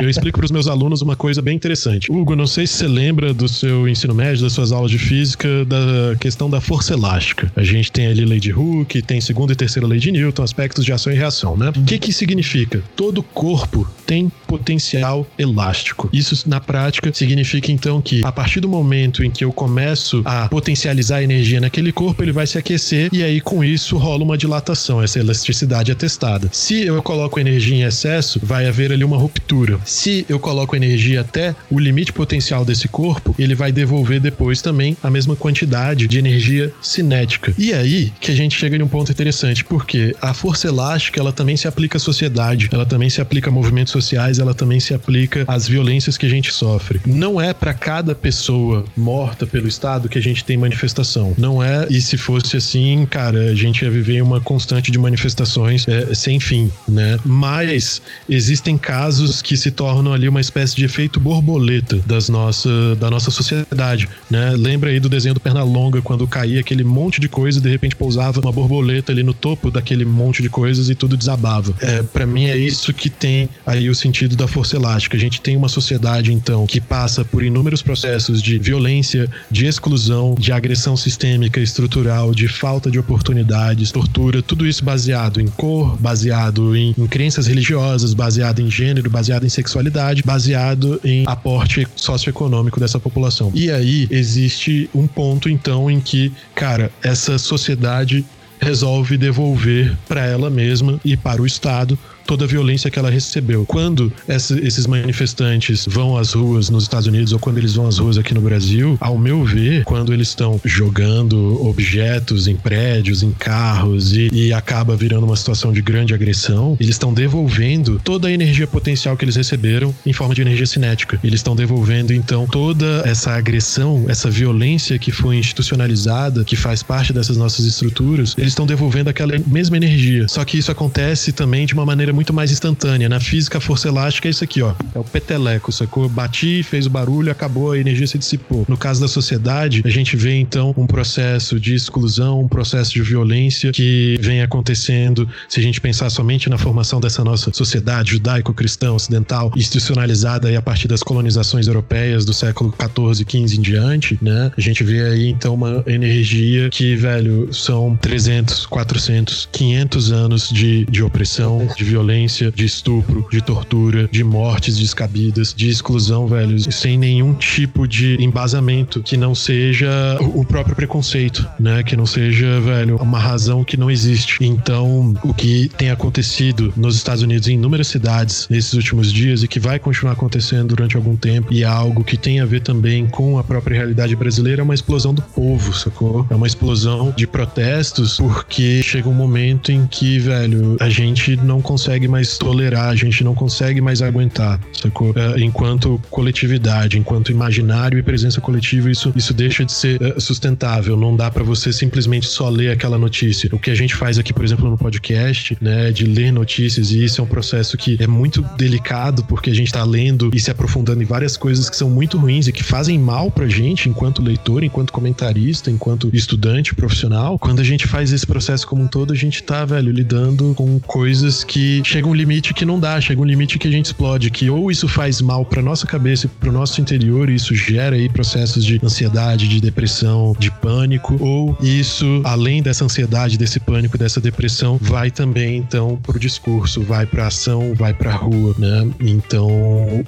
Speaker 2: Eu explico para os meus alunos uma coisa bem interessante. Hugo, não sei se você lembra do seu ensino médio, das suas aulas de física, da questão da força elástica. A gente tem ali lei de Hooke, tem segunda e terceira lei de Newton, aspectos de ação e reação, né? O que que significa? Todo corpo tem potencial elástico. Isso, na prática, significa então que a partir do momento em que eu começo a potencializar a energia naquele corpo, ele vai se aquecer e aí com isso rola uma dilatação, essa elasticidade é testada. Se eu coloco energia em excesso, vai haver ali uma ruptura. Se eu coloco energia até o limite potencial desse corpo, ele vai devolver depois também a mesma quantidade de energia cinética. E aí que a gente chega em um ponto interessante, porque a força elástica, ela também se aplica à sociedade, ela também se aplica a movimentos sociais, ela também se aplica às violências que a gente sofre. Não é para cada pessoa morta pelo Estado que a gente tem manifestação. Não é, e se fosse assim, cara, a gente ia viver uma constante de manifestações é, sem fim, né? Mas existem casos que se tornam ali uma espécie de efeito borboleta das nossa, da nossa sociedade, né? Lembra aí do desenho do Pernalonga, quando caía aquele monte de coisa e de repente pousava uma borboleta ali no topo daquele monte de coisas e tudo desabava. É, para mim é isso que tem aí o sentido da força elástica. A gente tem uma sociedade, então, que passa por inúmeros processos de violência, de exclusão, de agressão sistêmica, estrutural, de falta de oportunidades, tortura, tudo isso baseado em cor, baseado em, em crenças religiosas, baseado em gênero, baseado em sexualidade, baseado em aporte socioeconômico dessa população. E aí existe um ponto, então, em que, cara, essa sociedade resolve devolver para ela mesma e para o Estado toda a violência que ela recebeu. Quando esses manifestantes vão às ruas nos Estados Unidos ou quando eles vão às ruas aqui no Brasil, ao meu ver, quando eles estão jogando objetos em prédios, em carros e, e acaba virando uma situação de grande agressão, eles estão devolvendo toda a energia potencial que eles receberam em forma de energia cinética. Eles estão devolvendo então toda essa agressão, essa violência que foi institucionalizada, que faz parte dessas nossas estruturas, eles estão devolvendo aquela mesma energia. Só que isso acontece também de uma maneira muito mais instantânea. Na física, a força elástica é isso aqui, ó. É o peteleco, sacou? Bati, fez o barulho, acabou, a energia se dissipou. No caso da sociedade, a gente vê então um processo de exclusão, um processo de violência que vem acontecendo, se a gente pensar somente na formação dessa nossa sociedade judaico-cristã ocidental, institucionalizada aí a partir das colonizações europeias do século 14, 15 em diante, né? A gente vê aí então uma energia que, velho, são 300, 400, 500 anos de, de opressão, de violência violência, de estupro, de tortura, de mortes descabidas, de exclusão, velho, sem nenhum tipo de embasamento que não seja o próprio preconceito, né? Que não seja, velho, uma razão que não existe. Então, o que tem acontecido nos Estados Unidos em inúmeras cidades nesses últimos dias e que vai continuar acontecendo durante algum tempo e é algo que tem a ver também com a própria realidade brasileira é uma explosão do povo, sacou? É uma explosão de protestos porque chega um momento em que, velho, a gente não consegue consegue mais tolerar, a gente não consegue mais aguentar, sacou? É, enquanto coletividade, enquanto imaginário e presença coletiva, isso, isso deixa de ser é, sustentável. Não dá para você simplesmente só ler aquela notícia. O que a gente faz aqui, por exemplo, no podcast, né, de ler notícias, e isso é um processo que é muito delicado, porque a gente tá lendo e se aprofundando em várias coisas que são muito ruins e que fazem mal pra gente enquanto leitor, enquanto comentarista, enquanto estudante, profissional. Quando a gente faz esse processo como um todo, a gente tá, velho, lidando com coisas que chega um limite que não dá, chega um limite que a gente explode, que ou isso faz mal pra nossa cabeça e pro nosso interior, e isso gera aí processos de ansiedade, de depressão, de pânico, ou isso, além dessa ansiedade, desse pânico, dessa depressão, vai também então pro discurso, vai pra ação, vai pra rua, né? Então,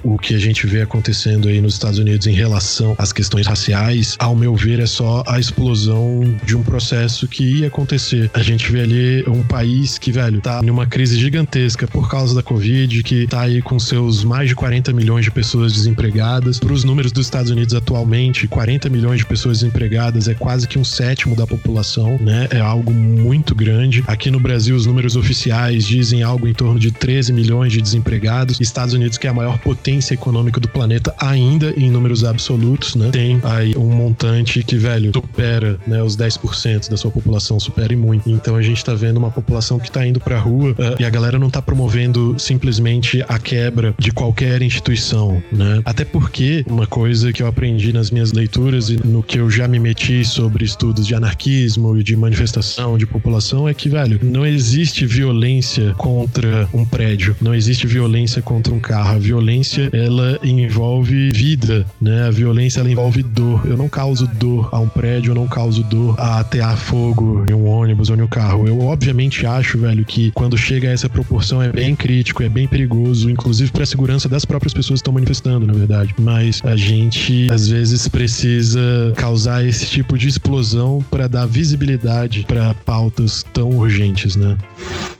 Speaker 2: o que a gente vê acontecendo aí nos Estados Unidos em relação às questões raciais, ao meu ver, é só a explosão de um processo que ia acontecer. A gente vê ali um país que, velho, tá numa crise gigantesca por causa da Covid, que tá aí com seus mais de 40 milhões de pessoas desempregadas. Para os números dos Estados Unidos atualmente, 40 milhões de pessoas desempregadas é quase que um sétimo da população, né? É algo muito grande. Aqui no Brasil, os números oficiais dizem algo em torno de 13 milhões de desempregados. Estados Unidos, que é a maior potência econômica do planeta, ainda em números absolutos, né? Tem aí um montante que, velho, supera, né, os 10% da sua população, supera e muito. Então a gente tá vendo uma população que tá indo pra rua uh, e a galera não tá promovendo simplesmente a quebra de qualquer instituição, né? Até porque uma coisa que eu aprendi nas minhas leituras e no que eu já me meti sobre estudos de anarquismo e de manifestação de população é que, velho, não existe violência contra um prédio, não existe violência contra um carro. A violência, ela envolve vida, né? A violência, ela envolve dor. Eu não causo dor a um prédio, eu não causo dor a atear fogo em um ônibus ou em um carro. Eu, obviamente, acho, velho, que quando chega a essa proporção é bem crítico, é bem perigoso, inclusive para a segurança das próprias pessoas que estão manifestando, na verdade. Mas a gente, às vezes, precisa causar esse tipo de explosão para dar visibilidade para pautas tão urgentes, né?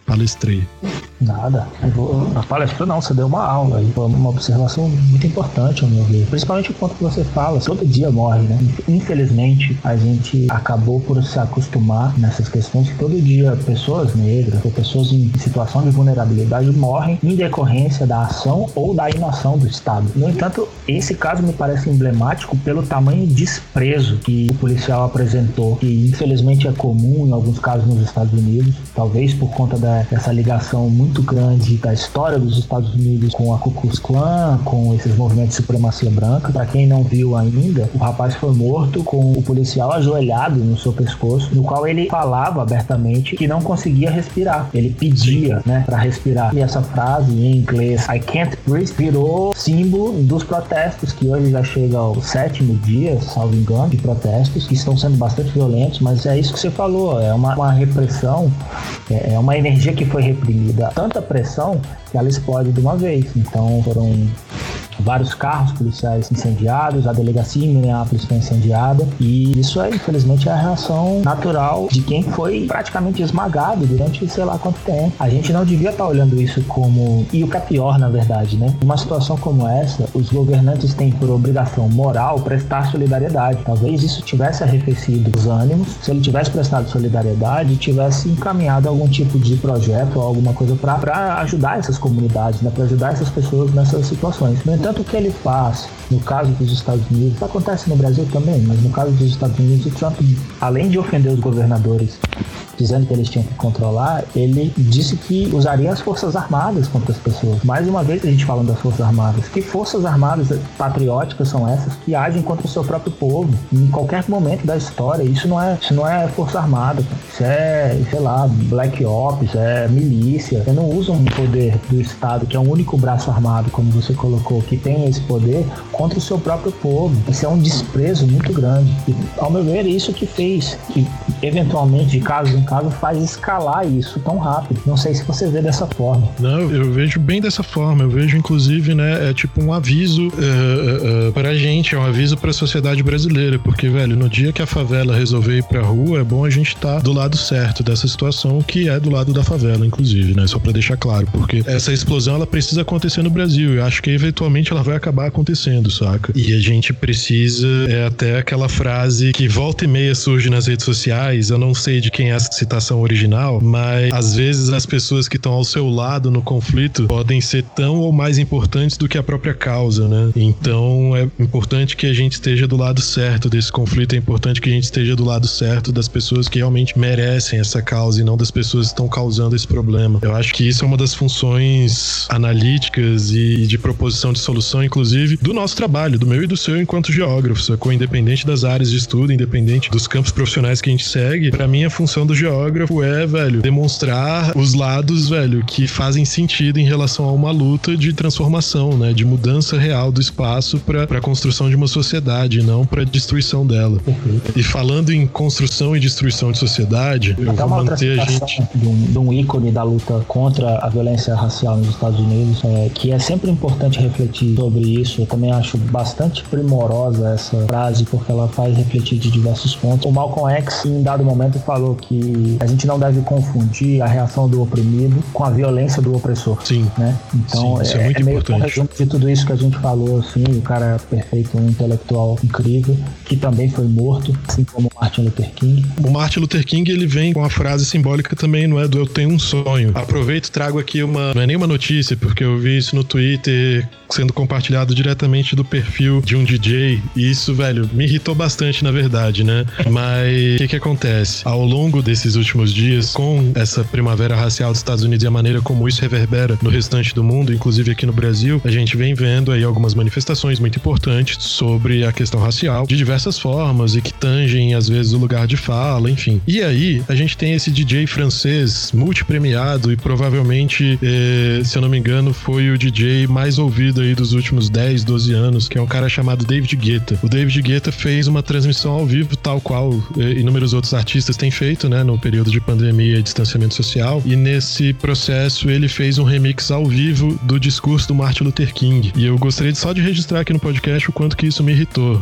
Speaker 2: Palestrei.
Speaker 1: Nada. A palestra não, você deu uma aula aí. Uma observação muito importante, ao meu ver. Principalmente o ponto que você fala, todo dia morre, né? Infelizmente, a gente acabou por se acostumar nessas questões que todo dia pessoas negras ou pessoas em situação de vulnerabilidade morrem em decorrência da ação ou da inação do Estado. No entanto, esse caso me parece emblemático pelo tamanho de desprezo que o policial apresentou, que infelizmente é comum em alguns casos nos Estados Unidos, talvez por conta da, dessa ligação muito muito grande da história dos Estados Unidos com a Ku Klux Klan, com esses movimentos de supremacia branca. Para quem não viu ainda, o rapaz foi morto com o policial ajoelhado no seu pescoço, no qual ele falava abertamente que não conseguia respirar. Ele pedia, né, para respirar. E essa frase em inglês, I can't breathe, virou símbolo dos protestos que hoje já chega ao sétimo dia, salvo engano, de protestos que estão sendo bastante violentos, mas é isso que você falou, é uma, uma repressão, é, é uma energia que foi reprimida tanta pressão que ela explode de uma vez. Então foram vários carros policiais incendiados, a delegacia em Minneapolis foi incendiada e isso é infelizmente é a reação natural de quem foi praticamente esmagado durante sei lá quanto tempo. A gente não devia estar olhando isso como e o que é pior na verdade, né? Uma situação como essa, os governantes têm por obrigação moral prestar solidariedade. Talvez isso tivesse arrefecido os ânimos se ele tivesse prestado solidariedade tivesse encaminhado algum tipo de projeto ou alguma coisa para ajudar essas comunidades, né? Para ajudar essas pessoas nessas situações. No entanto, o que ele faz, no caso dos Estados Unidos, acontece no Brasil também, mas no caso dos Estados Unidos, o Trump, além de ofender os governadores dizendo que eles tinham que controlar, ele disse que usaria as Forças Armadas contra as pessoas. Mais uma vez a gente falando das Forças Armadas. Que Forças Armadas patrióticas são essas que agem contra o seu próprio povo em qualquer momento da história? Isso não é, isso não é Força Armada, isso é, sei lá, Black Ops, é milícia. Você não usa um poder do Estado, que é o único braço armado, como você colocou, que tem esse poder, contra o seu próprio povo. Isso é um desprezo muito grande. E, ao meu ver, é isso que fez que, eventualmente, de caso em caso, faz escalar isso tão rápido. Não sei se você vê dessa forma.
Speaker 2: Não, eu vejo bem dessa forma. Eu vejo, inclusive, né, é tipo um aviso uh, uh, uh, pra gente, é um aviso pra sociedade brasileira, porque, velho, no dia que a favela resolver ir pra rua, é bom a gente estar tá do lado certo dessa situação, que é do lado da favela, inclusive, né? Só pra deixar claro, porque essa explosão, ela precisa acontecer no Brasil. Eu acho que eventualmente ela vai acabar acontecendo, saca? E a gente precisa, é até aquela frase que volta e meia surge nas redes sociais, eu não sei de quem é essa citação original, mas às vezes as pessoas que estão ao seu lado no conflito podem ser tão ou mais importantes do que a própria causa, né? Então é importante que a gente esteja do lado certo desse conflito, é importante que a gente esteja do lado certo das pessoas que realmente merecem essa causa e não das pessoas que estão causando esse problema. Eu acho que isso é uma das funções analíticas e de proposição de solução, inclusive, do nosso trabalho, do meu e do seu enquanto geógrafo, sacou? Independente das áreas de estudo, independente dos campos profissionais que a gente segue, para mim a função do geógrafo é, velho, demonstrar os lados, velho, que fazem sentido em relação a uma luta de transformação, né? De mudança real do espaço para a construção de uma sociedade, não para destruição dela. Uhum. E falando em construção e destruição de sociedade, eu vou manter a gente.
Speaker 1: De um, de um, ícone da luta contra a violência racial nos Estados Unidos, é, que é sempre importante refletir sobre isso. Eu também acho bastante primorosa essa frase, porque ela faz refletir de diversos pontos. O Malcolm X, em dado momento, falou que a gente não deve confundir a reação do oprimido com a violência do opressor.
Speaker 2: Sim.
Speaker 1: Né? Então,
Speaker 2: Sim, isso é, é muito
Speaker 1: é meio
Speaker 2: importante.
Speaker 1: Um de tudo isso que a gente falou, assim, o cara é perfeito, um intelectual incrível, que também foi morto, assim como Martin Luther King.
Speaker 2: O Martin Luther King, ele vem com a frase simbólica também, não é do eu tenho um sonho. Aproveito e trago aqui uma, não é nenhuma notícia, porque eu vi isso no Twitter sendo compartilhado diretamente do perfil de um DJ, e isso, velho, me irritou bastante, na verdade, né? *laughs* Mas o que que acontece? Ao longo desses últimos dias, com essa primavera racial dos Estados Unidos e a maneira como isso reverbera no restante do mundo, inclusive aqui no Brasil, a gente vem vendo aí algumas manifestações muito importantes sobre a questão racial de diversas formas e que tangem às vezes o lugar de fala, enfim. E aí, a gente tem esse DJ francês multipremiado e provavelmente, eh, se eu não me engano, foi o DJ mais ouvido aí dos últimos 10, 12 anos, que é um cara chamado David Guetta. O David Guetta fez uma transmissão ao vivo, tal qual eh, inúmeros outros artistas têm feito, né, no período de pandemia e distanciamento social. E nesse processo ele fez um remix ao vivo do discurso do Martin Luther King. E eu gostaria só de registrar aqui no podcast o quanto que isso me irritou.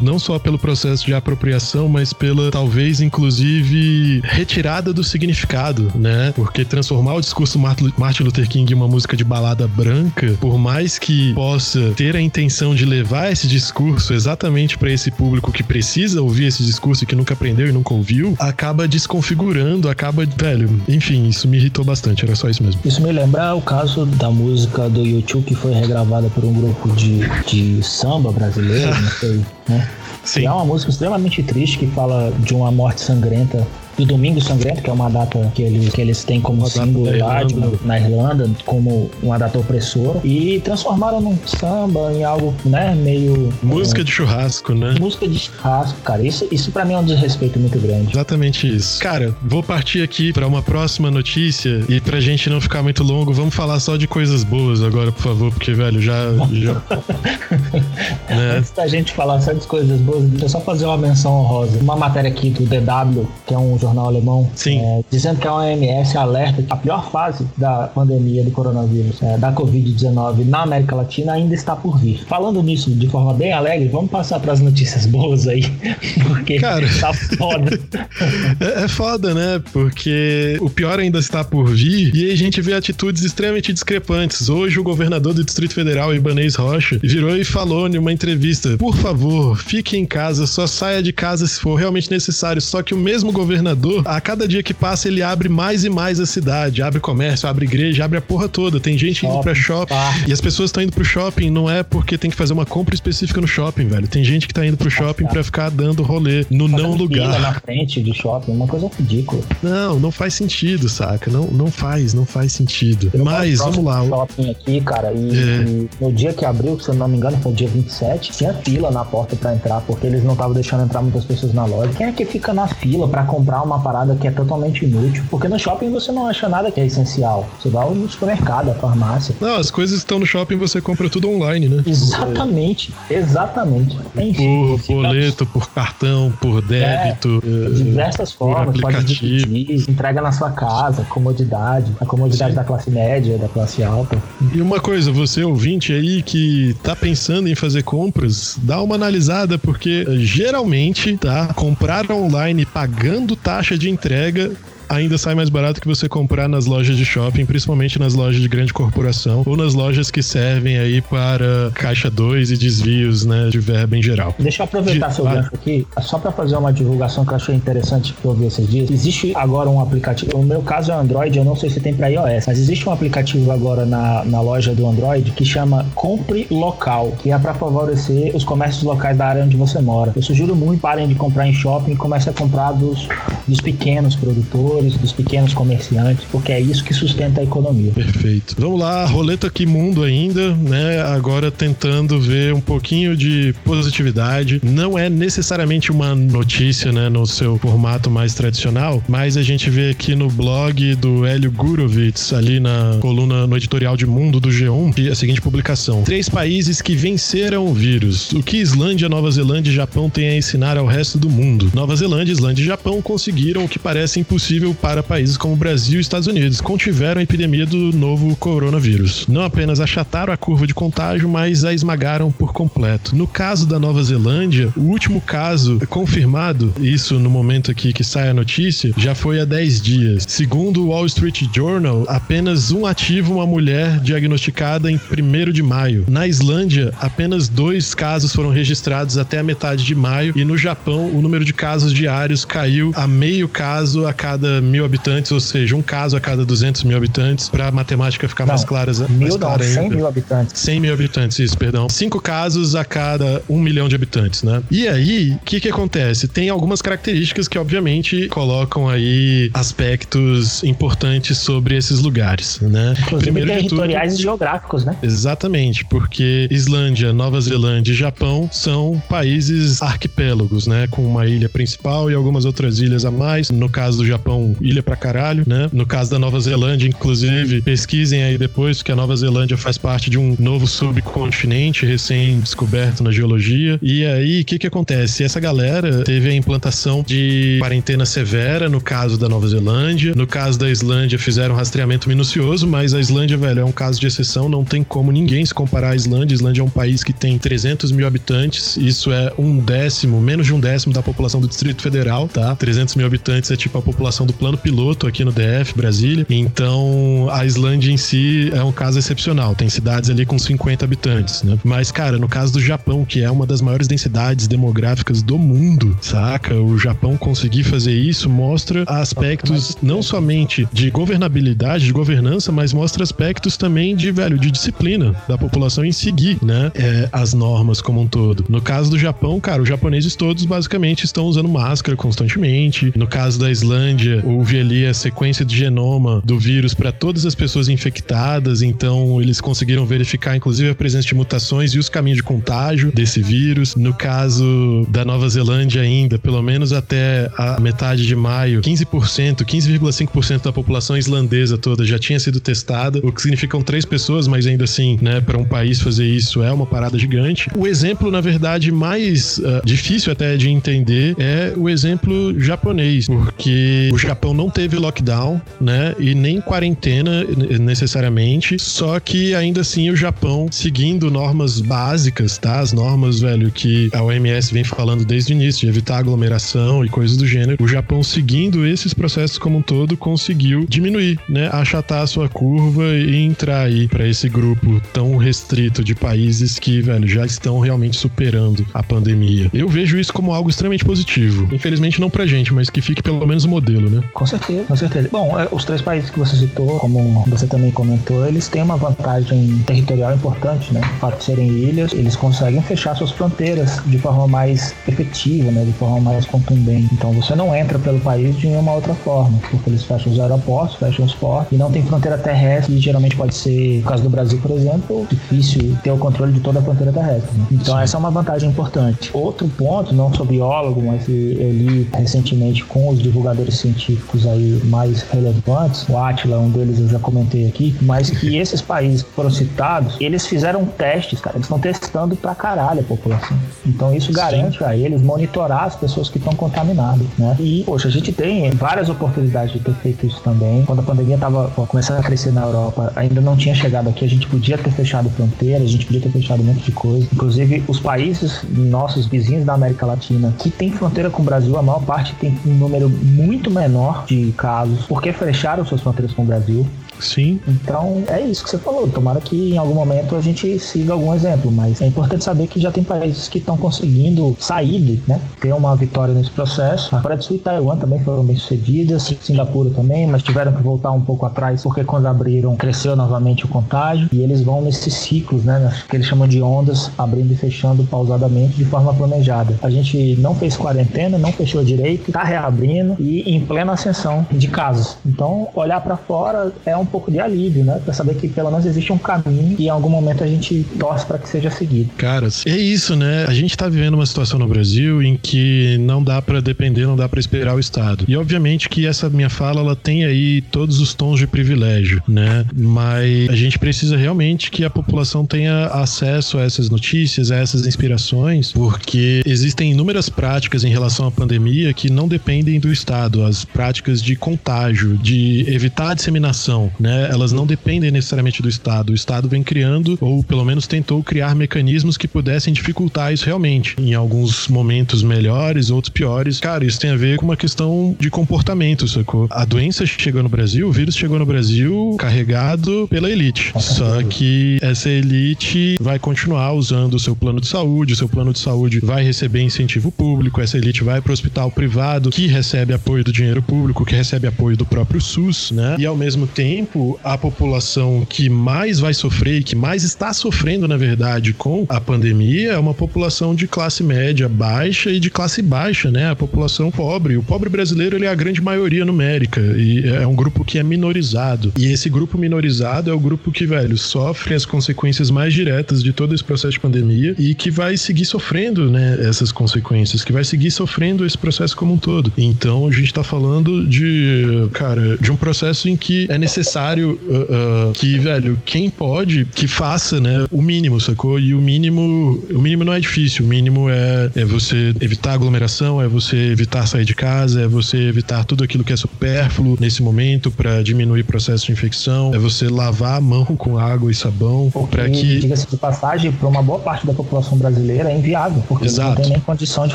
Speaker 2: Não só pelo processo de apropriação, mas pela talvez inclusive retirada do significado, né? Porque transformar o discurso do Martin Luther King em uma música de balada branca, por mais que possa ter a intenção de levar esse discurso exatamente para esse público que precisa ouvir esse discurso e que nunca aprendeu e nunca ouviu, acaba desconfigurando, acaba, velho, enfim, isso me irritou bastante, era só isso mesmo.
Speaker 1: Isso me lembra o caso da música do YouTube que foi regravada por um grupo de, de samba brasileiro, não sei, né? *laughs* Sim. E é uma música extremamente triste que fala de uma morte sangrenta do Domingo Sangrento, que é uma data que eles, que eles têm como uma símbolo lá na Irlanda, como uma data opressora, e transformaram num samba, em algo, né, meio...
Speaker 2: Música é, de churrasco, né?
Speaker 1: Música de churrasco, cara. Isso, isso pra mim é um desrespeito muito grande.
Speaker 2: Exatamente isso. Cara, vou partir aqui para uma próxima notícia, e pra gente não ficar muito longo, vamos falar só de coisas boas agora, por favor, porque, velho, já... já... *laughs*
Speaker 1: né? Antes da gente falar só de coisas boas, deixa eu só fazer uma menção honrosa. Uma matéria aqui do DW, que é um jornal alemão, é, dizendo que a OMS alerta que a pior fase da pandemia do coronavírus, é, da Covid-19 na América Latina ainda está por vir. Falando nisso de forma bem alegre, vamos passar para as notícias boas aí, *laughs* porque
Speaker 2: Cara,
Speaker 1: tá foda. *laughs*
Speaker 2: é, é foda, né? Porque o pior ainda está por vir e aí a gente vê atitudes extremamente discrepantes. Hoje o governador do Distrito Federal, Ibanez Rocha, virou e falou em uma entrevista: por favor, fique em casa, só saia de casa se for realmente necessário. Só que o mesmo governador governador, a cada dia que passa, ele abre mais e mais a cidade. Abre comércio, abre igreja, abre a porra toda. Tem gente shopping, indo pra shopping. E as pessoas estão indo pro shopping não é porque tem que fazer uma compra específica no shopping, velho. Tem gente que tá indo pro shopping para ficar dando rolê no Fazendo não lugar.
Speaker 1: na frente de shopping, uma coisa ridícula.
Speaker 2: Não, não faz sentido, saca? Não, não faz, não faz sentido. Eu Mas, vamos lá.
Speaker 1: shopping aqui, cara, e, é. e, no dia que abriu, se eu não me engano, foi o dia 27, tinha fila na porta para entrar, porque eles não estavam deixando entrar muitas pessoas na loja. Quem é que fica na fila para comprar uma parada que é totalmente inútil. Porque no shopping você não acha nada que é essencial. Você vai no supermercado, à farmácia.
Speaker 2: Não, as coisas estão no shopping você compra tudo online, né?
Speaker 1: Exatamente, exatamente.
Speaker 2: Enfim, por boleto, por cartão, por débito.
Speaker 1: É, diversas formas, pode dividir, entrega na sua casa, comodidade, a comodidade Sim. da classe média, da classe alta.
Speaker 2: E uma coisa, você ouvinte aí que tá pensando em fazer compras, dá uma analisada, porque geralmente, tá? Comprar online pagando taxa de entrega ainda sai mais barato que você comprar nas lojas de shopping, principalmente nas lojas de grande corporação ou nas lojas que servem aí para caixa 2 e desvios, né, de verba em geral.
Speaker 1: Deixa eu aproveitar de... seu gancho aqui, só para fazer uma divulgação que eu achei interessante que eu vi esses dias. Existe agora um aplicativo, no meu caso é Android, eu não sei se tem para iOS, mas existe um aplicativo agora na, na loja do Android que chama Compre Local, que é para favorecer os comércios locais da área onde você mora. Eu sugiro muito parem de comprar em shopping e comecem a comprar dos, dos pequenos produtores, dos pequenos comerciantes, porque é isso que sustenta a economia.
Speaker 2: Perfeito. Vamos lá, roleta aqui mundo ainda, né? Agora tentando ver um pouquinho de positividade. Não é necessariamente uma notícia, né, no seu formato mais tradicional, mas a gente vê aqui no blog do Hélio Gurovitz, ali na coluna no editorial de mundo do G1, a seguinte publicação: Três países que venceram o vírus. O que Islândia, Nova Zelândia e Japão têm a ensinar ao resto do mundo? Nova Zelândia, Islândia e Japão conseguiram o que parece impossível para países como Brasil e Estados Unidos, contiveram a epidemia do novo coronavírus. Não apenas achataram a curva de contágio, mas a esmagaram por completo. No caso da Nova Zelândia, o último caso confirmado, isso no momento aqui que sai a notícia, já foi há 10 dias. Segundo o Wall Street Journal, apenas um ativo, uma mulher diagnosticada em 1 de maio. Na Islândia, apenas dois casos foram registrados até a metade de maio e no Japão, o número de casos diários caiu a meio caso a cada mil habitantes, ou seja, um caso a cada 200 mil habitantes, para a matemática ficar não, mais clara.
Speaker 1: Mil não, 100 mil habitantes.
Speaker 2: 100 mil habitantes, isso, perdão. Cinco casos a cada um milhão de habitantes, né? E aí, o que que acontece? Tem algumas características que, obviamente, colocam aí aspectos importantes sobre esses lugares, né?
Speaker 1: Inclusive Primeiro territoriais tudo, e geográficos, né?
Speaker 2: Exatamente, porque Islândia, Nova Zelândia e Japão são países arquipélagos, né? Com uma ilha principal e algumas outras ilhas a mais. No caso do Japão, ilha pra caralho, né? No caso da Nova Zelândia, inclusive, pesquisem aí depois que a Nova Zelândia faz parte de um novo subcontinente recém-descoberto na geologia. E aí, o que que acontece? Essa galera teve a implantação de quarentena severa no caso da Nova Zelândia. No caso da Islândia, fizeram um rastreamento minucioso, mas a Islândia, velho, é um caso de exceção. Não tem como ninguém se comparar à Islândia. A Islândia é um país que tem 300 mil habitantes. Isso é um décimo, menos de um décimo da população do Distrito Federal, tá? 300 mil habitantes é tipo a população do plano piloto aqui no DF, Brasília. Então, a Islândia em si é um caso excepcional. Tem cidades ali com 50 habitantes, né? Mas, cara, no caso do Japão, que é uma das maiores densidades demográficas do mundo, saca? O Japão conseguir fazer isso mostra aspectos não somente de governabilidade, de governança, mas mostra aspectos também de, velho, de disciplina da população em seguir, né? É, as normas como um todo. No caso do Japão, cara, os japoneses todos basicamente estão usando máscara constantemente. No caso da Islândia, houve ali a sequência de genoma do vírus para todas as pessoas infectadas, então eles conseguiram verificar inclusive a presença de mutações e os caminhos de contágio desse vírus. No caso da Nova Zelândia ainda, pelo menos até a metade de maio, 15%, 15,5% da população islandesa toda já tinha sido testada, o que significam três pessoas, mas ainda assim, né, para um país fazer isso é uma parada gigante. O exemplo, na verdade, mais uh, difícil até de entender é o exemplo japonês, porque o Japão não teve lockdown, né, e nem quarentena necessariamente, só que ainda assim o Japão seguindo normas básicas, tá? As normas, velho, que a OMS vem falando desde o início, de evitar aglomeração e coisas do gênero. O Japão seguindo esses processos como um todo conseguiu diminuir, né, achatar a sua curva e entrar aí para esse grupo tão restrito de países que, velho, já estão realmente superando a pandemia. Eu vejo isso como algo extremamente positivo. Infelizmente não pra gente, mas que fique pelo menos o modelo, né?
Speaker 1: Com certeza, com certeza. Bom, é, os três países que você citou, como você também comentou, eles têm uma vantagem territorial importante, né? O fato de serem ilhas, eles conseguem fechar suas fronteiras de forma mais efetiva, né? De forma mais contundente. Então você não entra pelo país de nenhuma outra forma, porque eles fecham os aeroportos, fecham os portos e não tem fronteira terrestre e geralmente pode ser, no caso do Brasil, por exemplo, difícil ter o controle de toda a fronteira terrestre. Né? Então Sim. essa é uma vantagem importante. Outro ponto, não sou biólogo, mas eu li recentemente com os divulgadores científicos aí mais relevantes, o Atila, um deles eu já comentei aqui, mas que *laughs* esses países que foram citados, eles fizeram testes, cara, eles estão testando pra caralho a população. Então isso garante a eles monitorar as pessoas que estão contaminadas, né? E, poxa, a gente tem várias oportunidades de ter feito isso também. Quando a pandemia estava começando a crescer na Europa, ainda não tinha chegado aqui, a gente podia ter fechado fronteiras, a gente podia ter fechado um monte de coisa. Inclusive, os países nossos vizinhos da América Latina que tem fronteira com o Brasil, a maior parte tem um número muito menor menor de casos, porque fecharam suas fronteiras com o Brasil.
Speaker 2: Sim.
Speaker 1: Então, é isso que você falou. Tomara que em algum momento a gente siga algum exemplo, mas é importante saber que já tem países que estão conseguindo sair, né? Ter uma vitória nesse processo. A Coreia do Sul e Taiwan também foram bem sucedidas, Singapura também, mas tiveram que voltar um pouco atrás porque quando abriram cresceu novamente o contágio e eles vão nesses ciclos, né? Que eles chamam de ondas, abrindo e fechando pausadamente de forma planejada. A gente não fez quarentena, não fechou direito, tá reabrindo e em plena ascensão de casos. Então, olhar para fora é um um pouco de alívio, né? Pra saber que pelo menos existe um caminho e em algum momento a gente torce para que seja seguido.
Speaker 2: Caras, é isso, né? A gente tá vivendo uma situação no Brasil em que não dá para depender, não dá para esperar o Estado. E obviamente que essa minha fala, ela tem aí todos os tons de privilégio, né? Mas a gente precisa realmente que a população tenha acesso a essas notícias, a essas inspirações, porque existem inúmeras práticas em relação à pandemia que não dependem do Estado. As práticas de contágio, de evitar a disseminação, né? Elas não dependem necessariamente do Estado. O Estado vem criando, ou pelo menos tentou criar mecanismos que pudessem dificultar isso realmente. Em alguns momentos melhores, outros piores. Cara, isso tem a ver com uma questão de comportamento, sacou? A doença chegou no Brasil, o vírus chegou no Brasil carregado pela elite. Só que essa elite vai continuar usando o seu plano de saúde, o seu plano de saúde vai receber incentivo público, essa elite vai para o hospital privado que recebe apoio do dinheiro público, que recebe apoio do próprio SUS, né? E ao mesmo tempo, tempo, a população que mais vai sofrer, que mais está sofrendo, na verdade, com a pandemia, é uma população de classe média baixa e de classe baixa, né? A população pobre. O pobre brasileiro ele é a grande maioria numérica e é um grupo que é minorizado. E esse grupo minorizado é o grupo que, velho, sofre as consequências mais diretas de todo esse processo de pandemia e que vai seguir sofrendo, né, essas consequências, que vai seguir sofrendo esse processo como um todo. Então, a gente tá falando de, cara, de um processo em que é necessário necessário uh, uh, que, velho, quem pode, que faça, né, o mínimo, sacou? E o mínimo, o mínimo não é difícil, o mínimo é, é você evitar aglomeração, é você evitar sair de casa, é você evitar tudo aquilo que é supérfluo nesse momento para diminuir o processo de infecção, é você lavar a mão com água e sabão para que
Speaker 1: diga-se de passagem, para uma boa parte da população brasileira é inviável, porque Exato. não tem nem condição de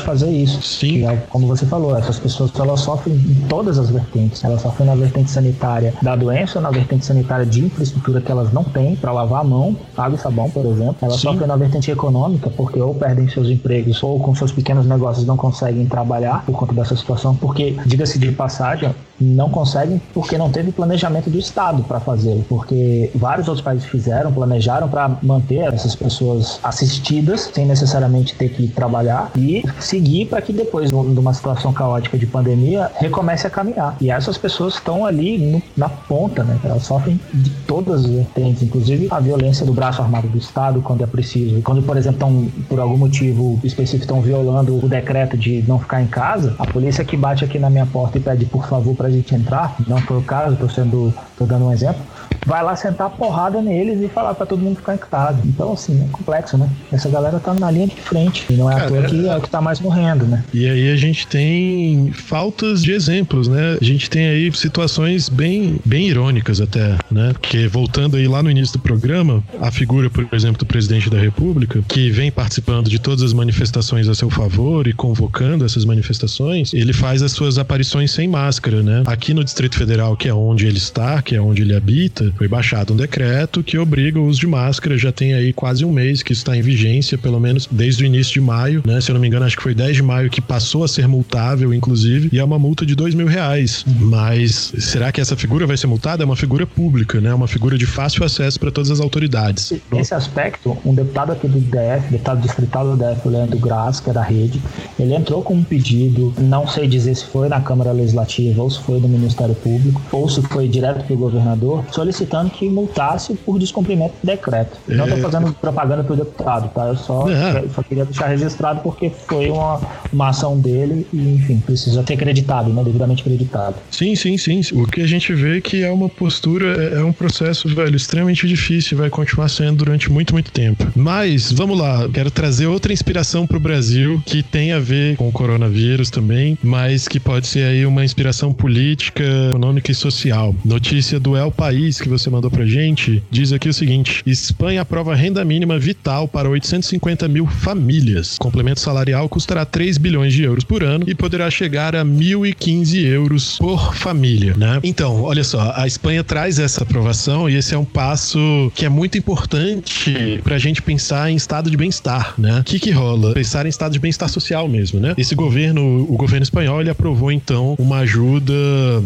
Speaker 1: fazer isso.
Speaker 2: Sim.
Speaker 1: É, como você falou, essas pessoas elas sofrem em todas as vertentes. Elas sofrem na vertente sanitária da doença, na vertente sanitária de infraestrutura que elas não têm para lavar a mão, água e sabão, por exemplo. Elas Sim. sofrem na vertente econômica, porque ou perdem seus empregos ou com seus pequenos negócios não conseguem trabalhar por conta dessa situação, porque, diga-se de passagem, não conseguem porque não teve planejamento do Estado para fazê-lo, porque vários outros países fizeram, planejaram para manter essas pessoas assistidas sem necessariamente ter que trabalhar e seguir para que depois de uma situação caótica de pandemia recomece a caminhar. E essas pessoas estão ali no, na ponta, né? Elas sofrem de todas as vertentes, inclusive a violência do braço armado do Estado quando é preciso. Quando, por exemplo, estão por algum motivo específico estão violando o decreto de não ficar em casa, a polícia que bate aqui na minha porta e pede por favor para gente entrar, não foi o caso, estou sendo, tô dando um exemplo, vai lá sentar porrada neles e falar para todo mundo ficar casa. Então, assim, é complexo, né? Essa galera tá na linha de frente. E não é Cara, à toa que é o que tá mais morrendo, né?
Speaker 2: E aí a gente tem faltas de exemplos, né? A gente tem aí situações bem, bem irônicas até, né? Porque voltando aí lá no início do programa, a figura, por exemplo, do presidente da República, que vem participando de todas as manifestações a seu favor e convocando essas manifestações, ele faz as suas aparições sem máscara, né? Aqui no Distrito Federal, que é onde ele está, que é onde ele habita, foi baixado um decreto que obriga o uso de máscara. Já tem aí quase um mês que está em vigência, pelo menos desde o início de maio, né? Se eu não me engano, acho que foi 10 de maio que passou a ser multável, inclusive, e é uma multa de 2 mil reais. Mas será que essa figura vai ser multada? É uma figura pública, né? Uma figura de fácil acesso para todas as autoridades.
Speaker 1: Nesse aspecto, um deputado aqui do DF, deputado distrital do DF, o Leandro Graz, que é da rede, ele entrou com um pedido, não sei dizer se foi na Câmara Legislativa ou se foi do Ministério Público, ou se foi direto para o governador, solicitando solicitando que multasse por descumprimento do decreto. É. Não estou fazendo propaganda para o deputado, tá? Eu só, é. só queria deixar registrado porque foi uma, uma ação dele e, enfim, precisa ter acreditado, né? Devidamente acreditado.
Speaker 2: Sim, sim, sim. O que a gente vê que é uma postura, é, é um processo, velho, extremamente difícil e vai continuar sendo durante muito, muito tempo. Mas, vamos lá, quero trazer outra inspiração para o Brasil que tem a ver com o coronavírus também, mas que pode ser aí uma inspiração política, econômica e social. Notícia do El País que você mandou pra gente diz aqui o seguinte: Espanha aprova renda mínima vital para 850 mil famílias. Complemento salarial custará 3 bilhões de euros por ano e poderá chegar a 1.015 euros por família, né? Então, olha só, a Espanha traz essa aprovação e esse é um passo que é muito importante pra gente pensar em estado de bem-estar, né? O que que rola? Pensar em estado de bem-estar social mesmo, né? Esse governo, o governo espanhol, ele aprovou então uma ajuda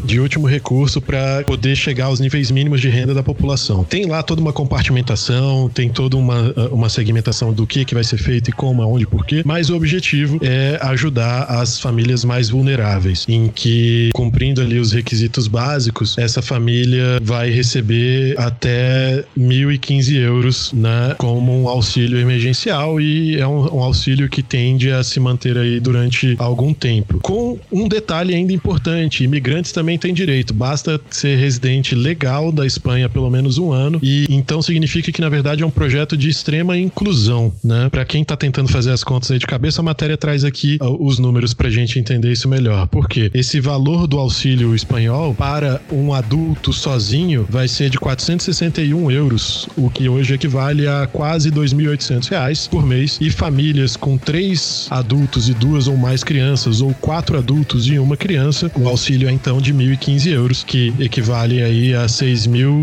Speaker 2: de último recurso para poder chegar aos níveis mínimos de renda da população. Tem lá toda uma compartimentação, tem toda uma, uma segmentação do que que vai ser feito e como, aonde, por quê, mas o objetivo é ajudar as famílias mais vulneráveis, em que cumprindo ali os requisitos básicos, essa família vai receber até 1.015 euros, né, como um auxílio emergencial e é um, um auxílio que tende a se manter aí durante algum tempo. Com um detalhe ainda importante, imigrantes também têm direito, basta ser residente legal da Espanha pelo menos um ano e então significa que na verdade é um projeto de extrema inclusão, né? Para quem tá tentando fazer as contas aí de cabeça, a matéria traz aqui os números pra gente entender isso melhor. Por quê? Esse valor do auxílio espanhol para um adulto sozinho vai ser de 461 euros, o que hoje equivale a quase 2.800 reais por mês e famílias com três adultos e duas ou mais crianças ou quatro adultos e uma criança, o auxílio é então de 1.015 euros, que equivale aí a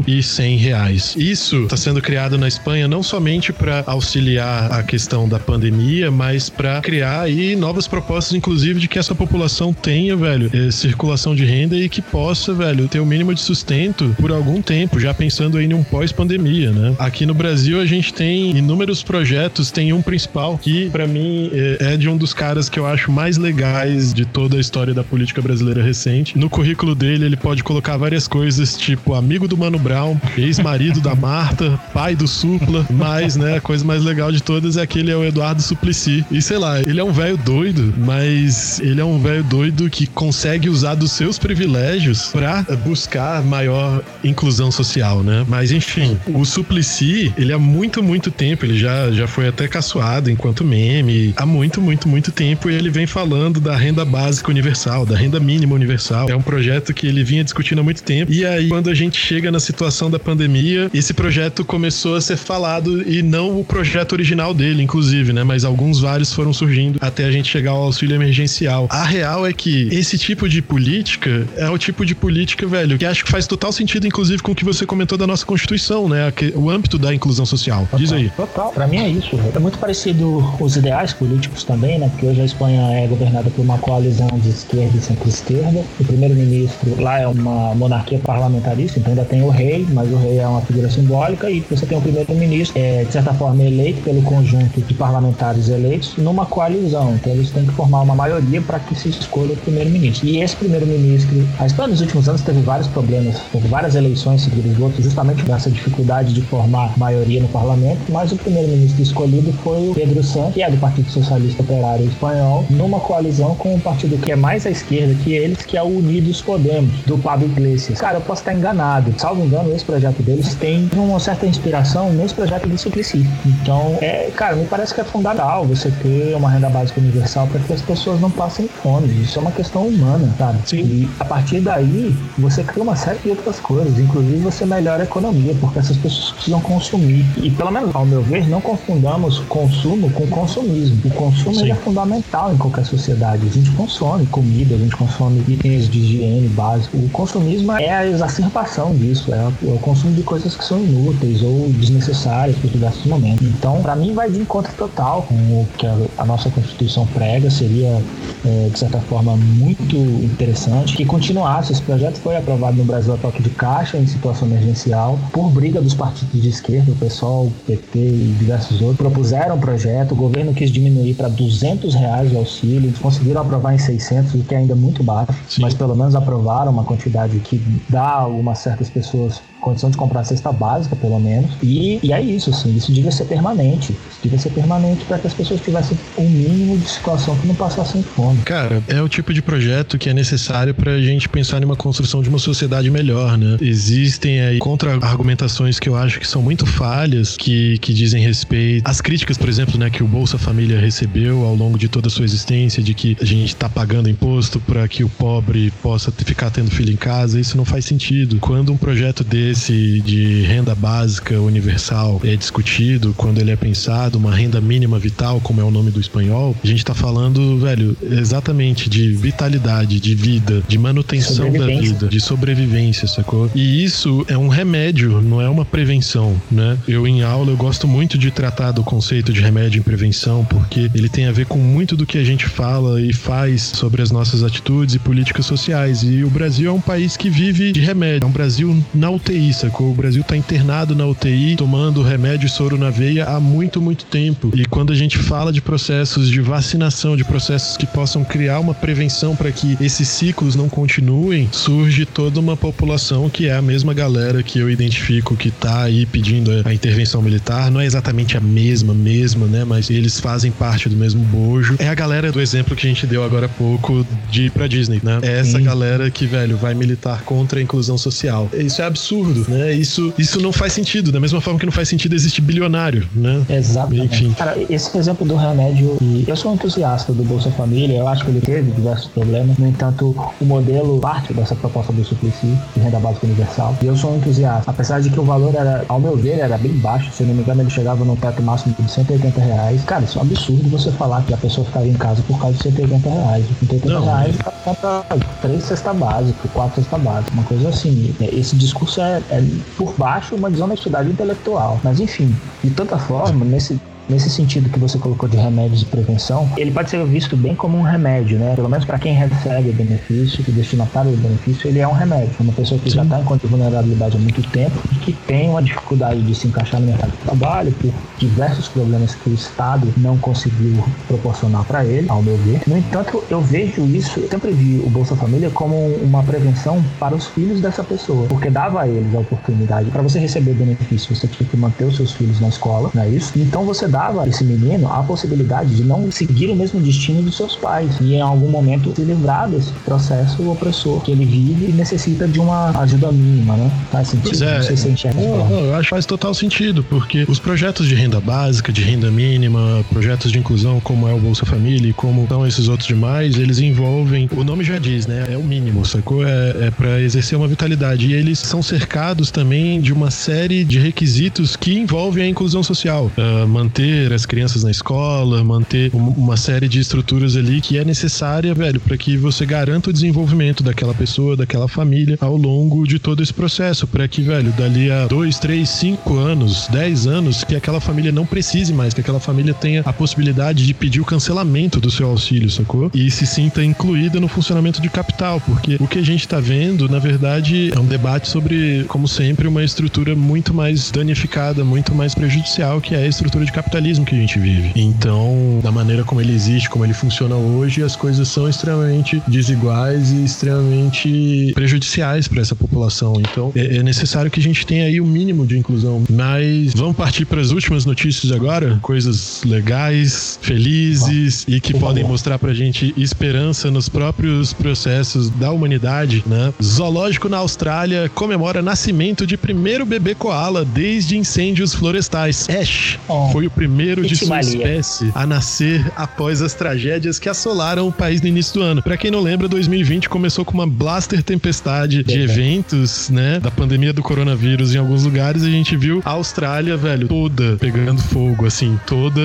Speaker 2: 6.100 reais. Isso está sendo criado na Espanha não somente para auxiliar a questão da pandemia, mas para criar aí novas propostas, inclusive de que essa população tenha, velho, eh, circulação de renda e que possa, velho, ter o um mínimo de sustento por algum tempo, já pensando aí em um pós-pandemia, né? Aqui no Brasil a gente tem inúmeros projetos, tem um principal que para mim eh, é de um dos caras que eu acho mais legais de toda a história da política brasileira recente. No currículo dele ele pode colocar várias coisas, tipo amigo do Mano Brown, ex-marido da Marta, pai do Supla, mas, né, a coisa mais legal de todas é que ele é o Eduardo Suplicy. E sei lá, ele é um velho doido, mas ele é um velho doido que consegue usar dos seus privilégios para buscar maior inclusão social, né? Mas enfim, o Suplicy, ele há muito, muito tempo, ele já, já foi até caçoado enquanto meme, há muito, muito, muito tempo, e ele vem falando da renda básica universal, da renda mínima universal. É um projeto que ele vinha discutindo há muito tempo. E aí, quando a gente chega na situação da pandemia, esse projeto começou a ser falado e não o projeto original dele, inclusive, né? Mas alguns vários foram surgindo até a gente chegar ao auxílio emergencial. A real é que esse tipo de política é o tipo de política, velho, que acho que faz total sentido, inclusive, com o que você comentou da nossa Constituição, né? O âmbito da inclusão social.
Speaker 1: Total,
Speaker 2: Diz aí.
Speaker 1: Total. Pra mim é isso. É muito parecido os ideais políticos também, né? Porque hoje a Espanha é governada por uma coalizão de esquerda e centro-esquerda. O primeiro-ministro lá é uma monarquia parlamentarista, então ainda tem o rei, mas o rei é uma figura simbólica, e você tem o primeiro-ministro, é, de certa forma, eleito pelo conjunto de parlamentares eleitos numa coalizão. Então eles têm que formar uma maioria para que se escolha o primeiro-ministro. E esse primeiro-ministro, a Espanha nos últimos anos teve vários problemas, teve várias eleições seguidas do outro, justamente por essa dificuldade de formar maioria no parlamento, mas o primeiro-ministro escolhido foi o Pedro Sánchez, que é do Partido Socialista Operário Espanhol, numa coalizão com um partido que é mais à esquerda que eles, que é o Unidos Podemos, do Pablo Iglesias. Cara, eu posso estar enganado. Salvo engano, esse projeto deles tem uma certa inspiração nesse projeto do Suplicy. Então, é, cara, me parece que é fundamental você ter uma renda básica universal para que as pessoas não passem fome. Isso é uma questão humana, sabe?
Speaker 2: Sim.
Speaker 1: E a partir daí, você cria uma série de outras coisas. Inclusive, você melhora a economia, porque essas pessoas precisam consumir. E, pelo menos, ao meu ver, não confundamos consumo com consumismo. O consumo é fundamental em qualquer sociedade. A gente consome comida, a gente consome itens de higiene básico. O consumismo é a exacerbação disso, é o consumo de coisas que são inúteis ou desnecessárias para diversos momentos. Então, para mim, vai de encontro total com o que a, a nossa Constituição prega, seria, é, de certa forma, muito interessante que continuasse. Esse projeto foi aprovado no Brasil a toque de caixa, em situação emergencial, por briga dos partidos de esquerda, o PSOL, o PT e diversos outros, propuseram um projeto, o governo quis diminuir para 200 reais o auxílio, eles conseguiram aprovar em 600, o que é ainda muito baixo,
Speaker 2: Sim.
Speaker 1: mas pelo menos aprovaram uma quantidade que dá a algumas certas pessoas Cheers. Condição de comprar a cesta básica, pelo menos. E, e é isso, assim, isso devia ser permanente. Isso devia ser permanente para que as pessoas tivessem um mínimo de situação que não passassem fome.
Speaker 2: Cara, é o tipo de projeto que é necessário para a gente pensar numa construção de uma sociedade melhor, né? Existem aí contra-argumentações que eu acho que são muito falhas, que, que dizem respeito às críticas, por exemplo, né, que o Bolsa Família recebeu ao longo de toda a sua existência, de que a gente está pagando imposto para que o pobre possa ficar tendo filho em casa. Isso não faz sentido. Quando um projeto desse de renda básica universal é discutido, quando ele é pensado, uma renda mínima vital, como é o nome do espanhol, a gente está falando, velho, exatamente de vitalidade, de vida, de manutenção da vida, de sobrevivência, sacou? E isso é um remédio, não é uma prevenção, né? Eu em aula eu gosto muito de tratar do conceito de remédio em prevenção, porque ele tem a ver com muito do que a gente fala e faz sobre as nossas atitudes e políticas sociais. E o Brasil é um país que vive de remédio. É um Brasil na UTI, sacou? O Brasil tá internado na UTI, tomando remédio e soro na veia há muito, muito tempo. E quando a gente fala de processos de vacinação, de processos que possam criar uma prevenção para que esses ciclos não continuem, surge toda uma população que é a mesma galera que eu identifico que tá aí pedindo a intervenção militar. Não é exatamente a mesma, mesma, né? Mas eles fazem parte do mesmo bojo. É a galera do exemplo que a gente deu agora há pouco de ir pra Disney, né? É essa Sim. galera que, velho, vai militar contra a inclusão social. Isso é absurdo, né? Isso, isso não faz sentido. Da mesma forma que não faz sentido existir bilionário, né?
Speaker 1: Exatamente. Enfim. Cara, esse exemplo do remédio, eu sou um entusiasta do Bolsa Família, eu acho que ele teve diversos problemas. No entanto, o modelo parte dessa proposta do Suplicy, de renda básica universal. E eu sou um entusiasta. Apesar de que o valor era, ao meu ver, era bem baixo. Se eu não me engano, ele chegava no teto máximo de 180 reais. Cara, isso é um absurdo você falar que a pessoa ficaria em casa por causa de 180 reais. 180 não. reais compra três cesta básica, quatro cesta básica, uma coisa assim. Esse discurso é, é por baixo uma desonestidade intelectual. Mas enfim, de tanta forma, nesse nesse sentido que você colocou de remédios de prevenção, ele pode ser visto bem como um remédio, né? Pelo menos para quem recebe o benefício, que o destinatário do benefício, ele é um remédio. Uma pessoa que Sim. já está em conta de vulnerabilidade há muito tempo e que tem uma dificuldade de se encaixar no mercado de trabalho por diversos problemas que o Estado não conseguiu proporcionar para ele, ao meu ver. No entanto, eu vejo isso, eu sempre vi o Bolsa Família como uma prevenção para os filhos dessa pessoa, porque dava a eles a oportunidade. Para você receber benefício, você tinha que manter os seus filhos na escola, não é isso? Então você dava a esse menino a possibilidade de não seguir o mesmo destino dos seus pais e em algum momento se livrar desse processo opressor que ele vive e necessita de uma ajuda mínima, né? Faz sentido? Pois
Speaker 2: é. Não sei se enxerga não, não, eu acho que faz total sentido, porque os projetos de renda básica, de renda mínima, projetos de inclusão como é o Bolsa Família e como são esses outros demais, eles envolvem, o nome já diz, né? É o mínimo, sacou? É, é para exercer uma vitalidade. E eles são cercados também de uma série de requisitos que envolvem a inclusão social. Uh, manter manter as crianças na escola, manter uma série de estruturas ali que é necessária, velho, para que você garanta o desenvolvimento daquela pessoa, daquela família ao longo de todo esse processo, para que, velho, dali a dois, três, cinco anos, dez anos, que aquela família não precise mais, que aquela família tenha a possibilidade de pedir o cancelamento do seu auxílio, sacou? E se sinta incluída no funcionamento de capital, porque o que a gente tá vendo, na verdade, é um debate sobre, como sempre, uma estrutura muito mais danificada, muito mais prejudicial, que é a estrutura de capital capitalismo que a gente vive. Então, da maneira como ele existe, como ele funciona hoje, as coisas são extremamente desiguais e extremamente prejudiciais para essa população. Então, é, é necessário que a gente tenha aí o um mínimo de inclusão. Mas vamos partir para as últimas notícias agora, coisas legais, felizes e que podem mostrar pra gente esperança nos próprios processos da humanidade, né? Zoológico na Austrália comemora nascimento de primeiro bebê koala desde incêndios florestais. Ash oh. foi o primeiro de sua espécie a nascer após as tragédias que assolaram o país no início do ano. Para quem não lembra, 2020 começou com uma blaster tempestade de eventos, né, da pandemia do coronavírus em alguns lugares. A gente viu a Austrália, velho, toda pegando fogo, assim, toda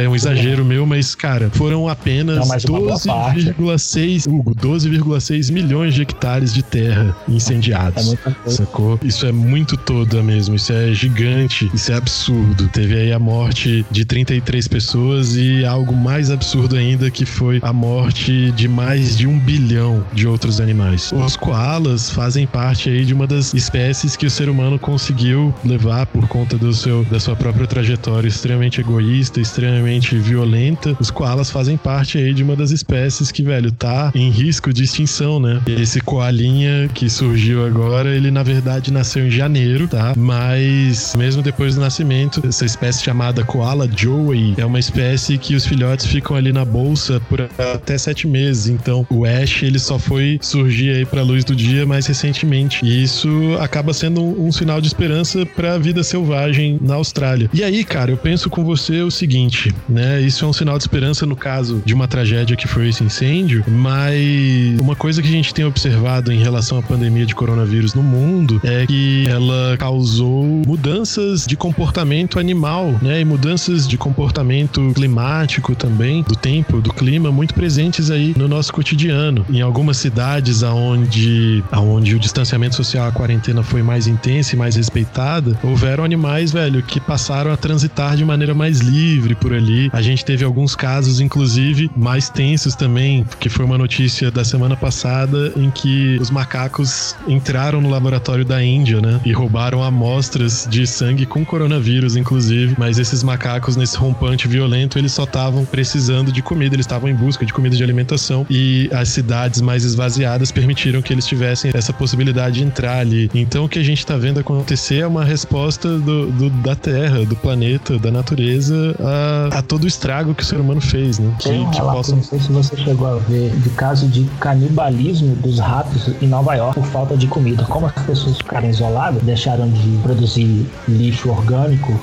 Speaker 2: é um exagero meu, mas cara, foram apenas 12,6 Hugo, 12,6 milhões de hectares de terra incendiados. É sacou? Isso é muito toda mesmo, isso é gigante, isso é absurdo. Teve aí a morte de 33 pessoas e algo mais absurdo ainda que foi a morte de mais de um bilhão de outros animais. Os koalas fazem parte aí de uma das espécies que o ser humano conseguiu levar por conta do seu, da sua própria trajetória extremamente egoísta, extremamente violenta. Os koalas fazem parte aí de uma das espécies que, velho, tá em risco de extinção, né? Esse koalinha que surgiu agora, ele na verdade nasceu em janeiro, tá? Mas mesmo depois do nascimento, essa espécie chamada koala joey é uma espécie que os filhotes ficam ali na bolsa por até sete meses. Então o Ash ele só foi surgir aí para luz do dia mais recentemente. E isso acaba sendo um, um sinal de esperança para a vida selvagem na Austrália. E aí, cara, eu penso com você o seguinte, né? Isso é um sinal de esperança no caso de uma tragédia que foi esse incêndio, mas uma coisa que a gente tem observado em relação à pandemia de coronavírus no mundo é que ela causou mudanças de comportamento animal, né? E mudanças de comportamento climático também, do tempo, do clima, muito presentes aí no nosso cotidiano. Em algumas cidades aonde, aonde o distanciamento social, a quarentena foi mais intensa e mais respeitada, houveram animais, velho, que passaram a transitar de maneira mais livre por ali. A gente teve alguns casos, inclusive, mais tensos também, que foi uma notícia da semana passada em que os macacos entraram no laboratório da Índia, né? E roubaram amostras de sangue com coronavírus, inclusive. Mas esses macacos, nesse rompante violento, eles só estavam precisando de comida, eles estavam em busca de comida de alimentação. E as cidades mais esvaziadas permitiram que eles tivessem essa possibilidade de entrar ali. Então, o que a gente tá vendo acontecer é uma resposta do, do da Terra, do planeta, da natureza a, a, todo o estrago que o ser humano fez, né?
Speaker 1: Tem um que, relato, possa... não sei se você chegou a ver, de caso de canibalismo dos ratos em Nova York por falta de comida. Como as pessoas ficaram isoladas, deixaram de produzir lixo orgânico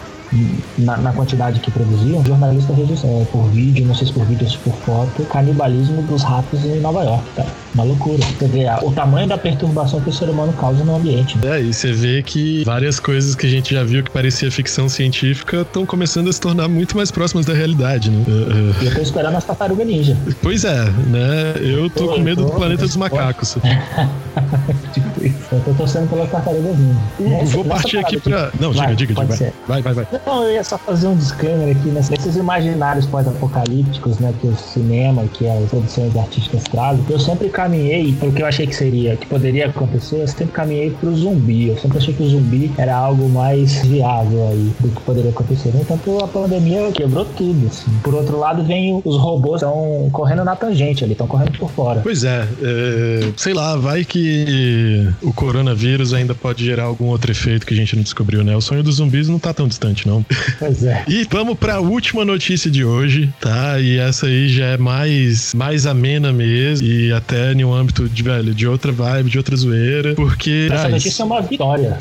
Speaker 1: na, na, quantidade que produziam, jornalista registrou é, por vídeo, não sei se por vídeo ou se por foto, canibalismo dos ratos em Nova York, tá? Uma loucura. Você vê o tamanho da perturbação que o ser humano causa no ambiente.
Speaker 2: É, e você vê que várias coisas que a gente já viu que parecia ficção científica estão começando a se tornar muito mais próximas da realidade, né?
Speaker 1: E eu tô esperando as tartarugas ninja.
Speaker 2: Pois é, né? Eu tô, com medo tô, do planeta dos macacos. *laughs*
Speaker 1: tipo isso. Eu tô torcendo pela tartaruga ninja.
Speaker 2: Vou partir aqui pra. Não, vai, diga, diga, diga. Vai, vai, vai.
Speaker 1: Não, eu ia só fazer um disclaimer aqui nesses imaginários pós-apocalípticos, né? Que o cinema, que as produções artísticas trazem. Eu sempre caminhei pro que eu achei que seria, que poderia acontecer, eu sempre caminhei pro zumbi. Eu sempre achei que o zumbi era algo mais viável aí do que poderia acontecer. Entanto, a pandemia quebrou tudo. Assim. Por outro lado, vem os robôs estão correndo na tangente ali, estão correndo por fora.
Speaker 2: Pois é, é, sei lá, vai que o coronavírus ainda pode gerar algum outro efeito que a gente não descobriu, né? O sonho dos zumbis não tá tão distante, não.
Speaker 1: Pois é.
Speaker 2: E vamos pra última notícia de hoje, tá? E essa aí já é mais, mais amena mesmo e até em um âmbito de, velho, de outra vibe, de outra zoeira, porque...
Speaker 1: Essa traz... notícia é uma vitória.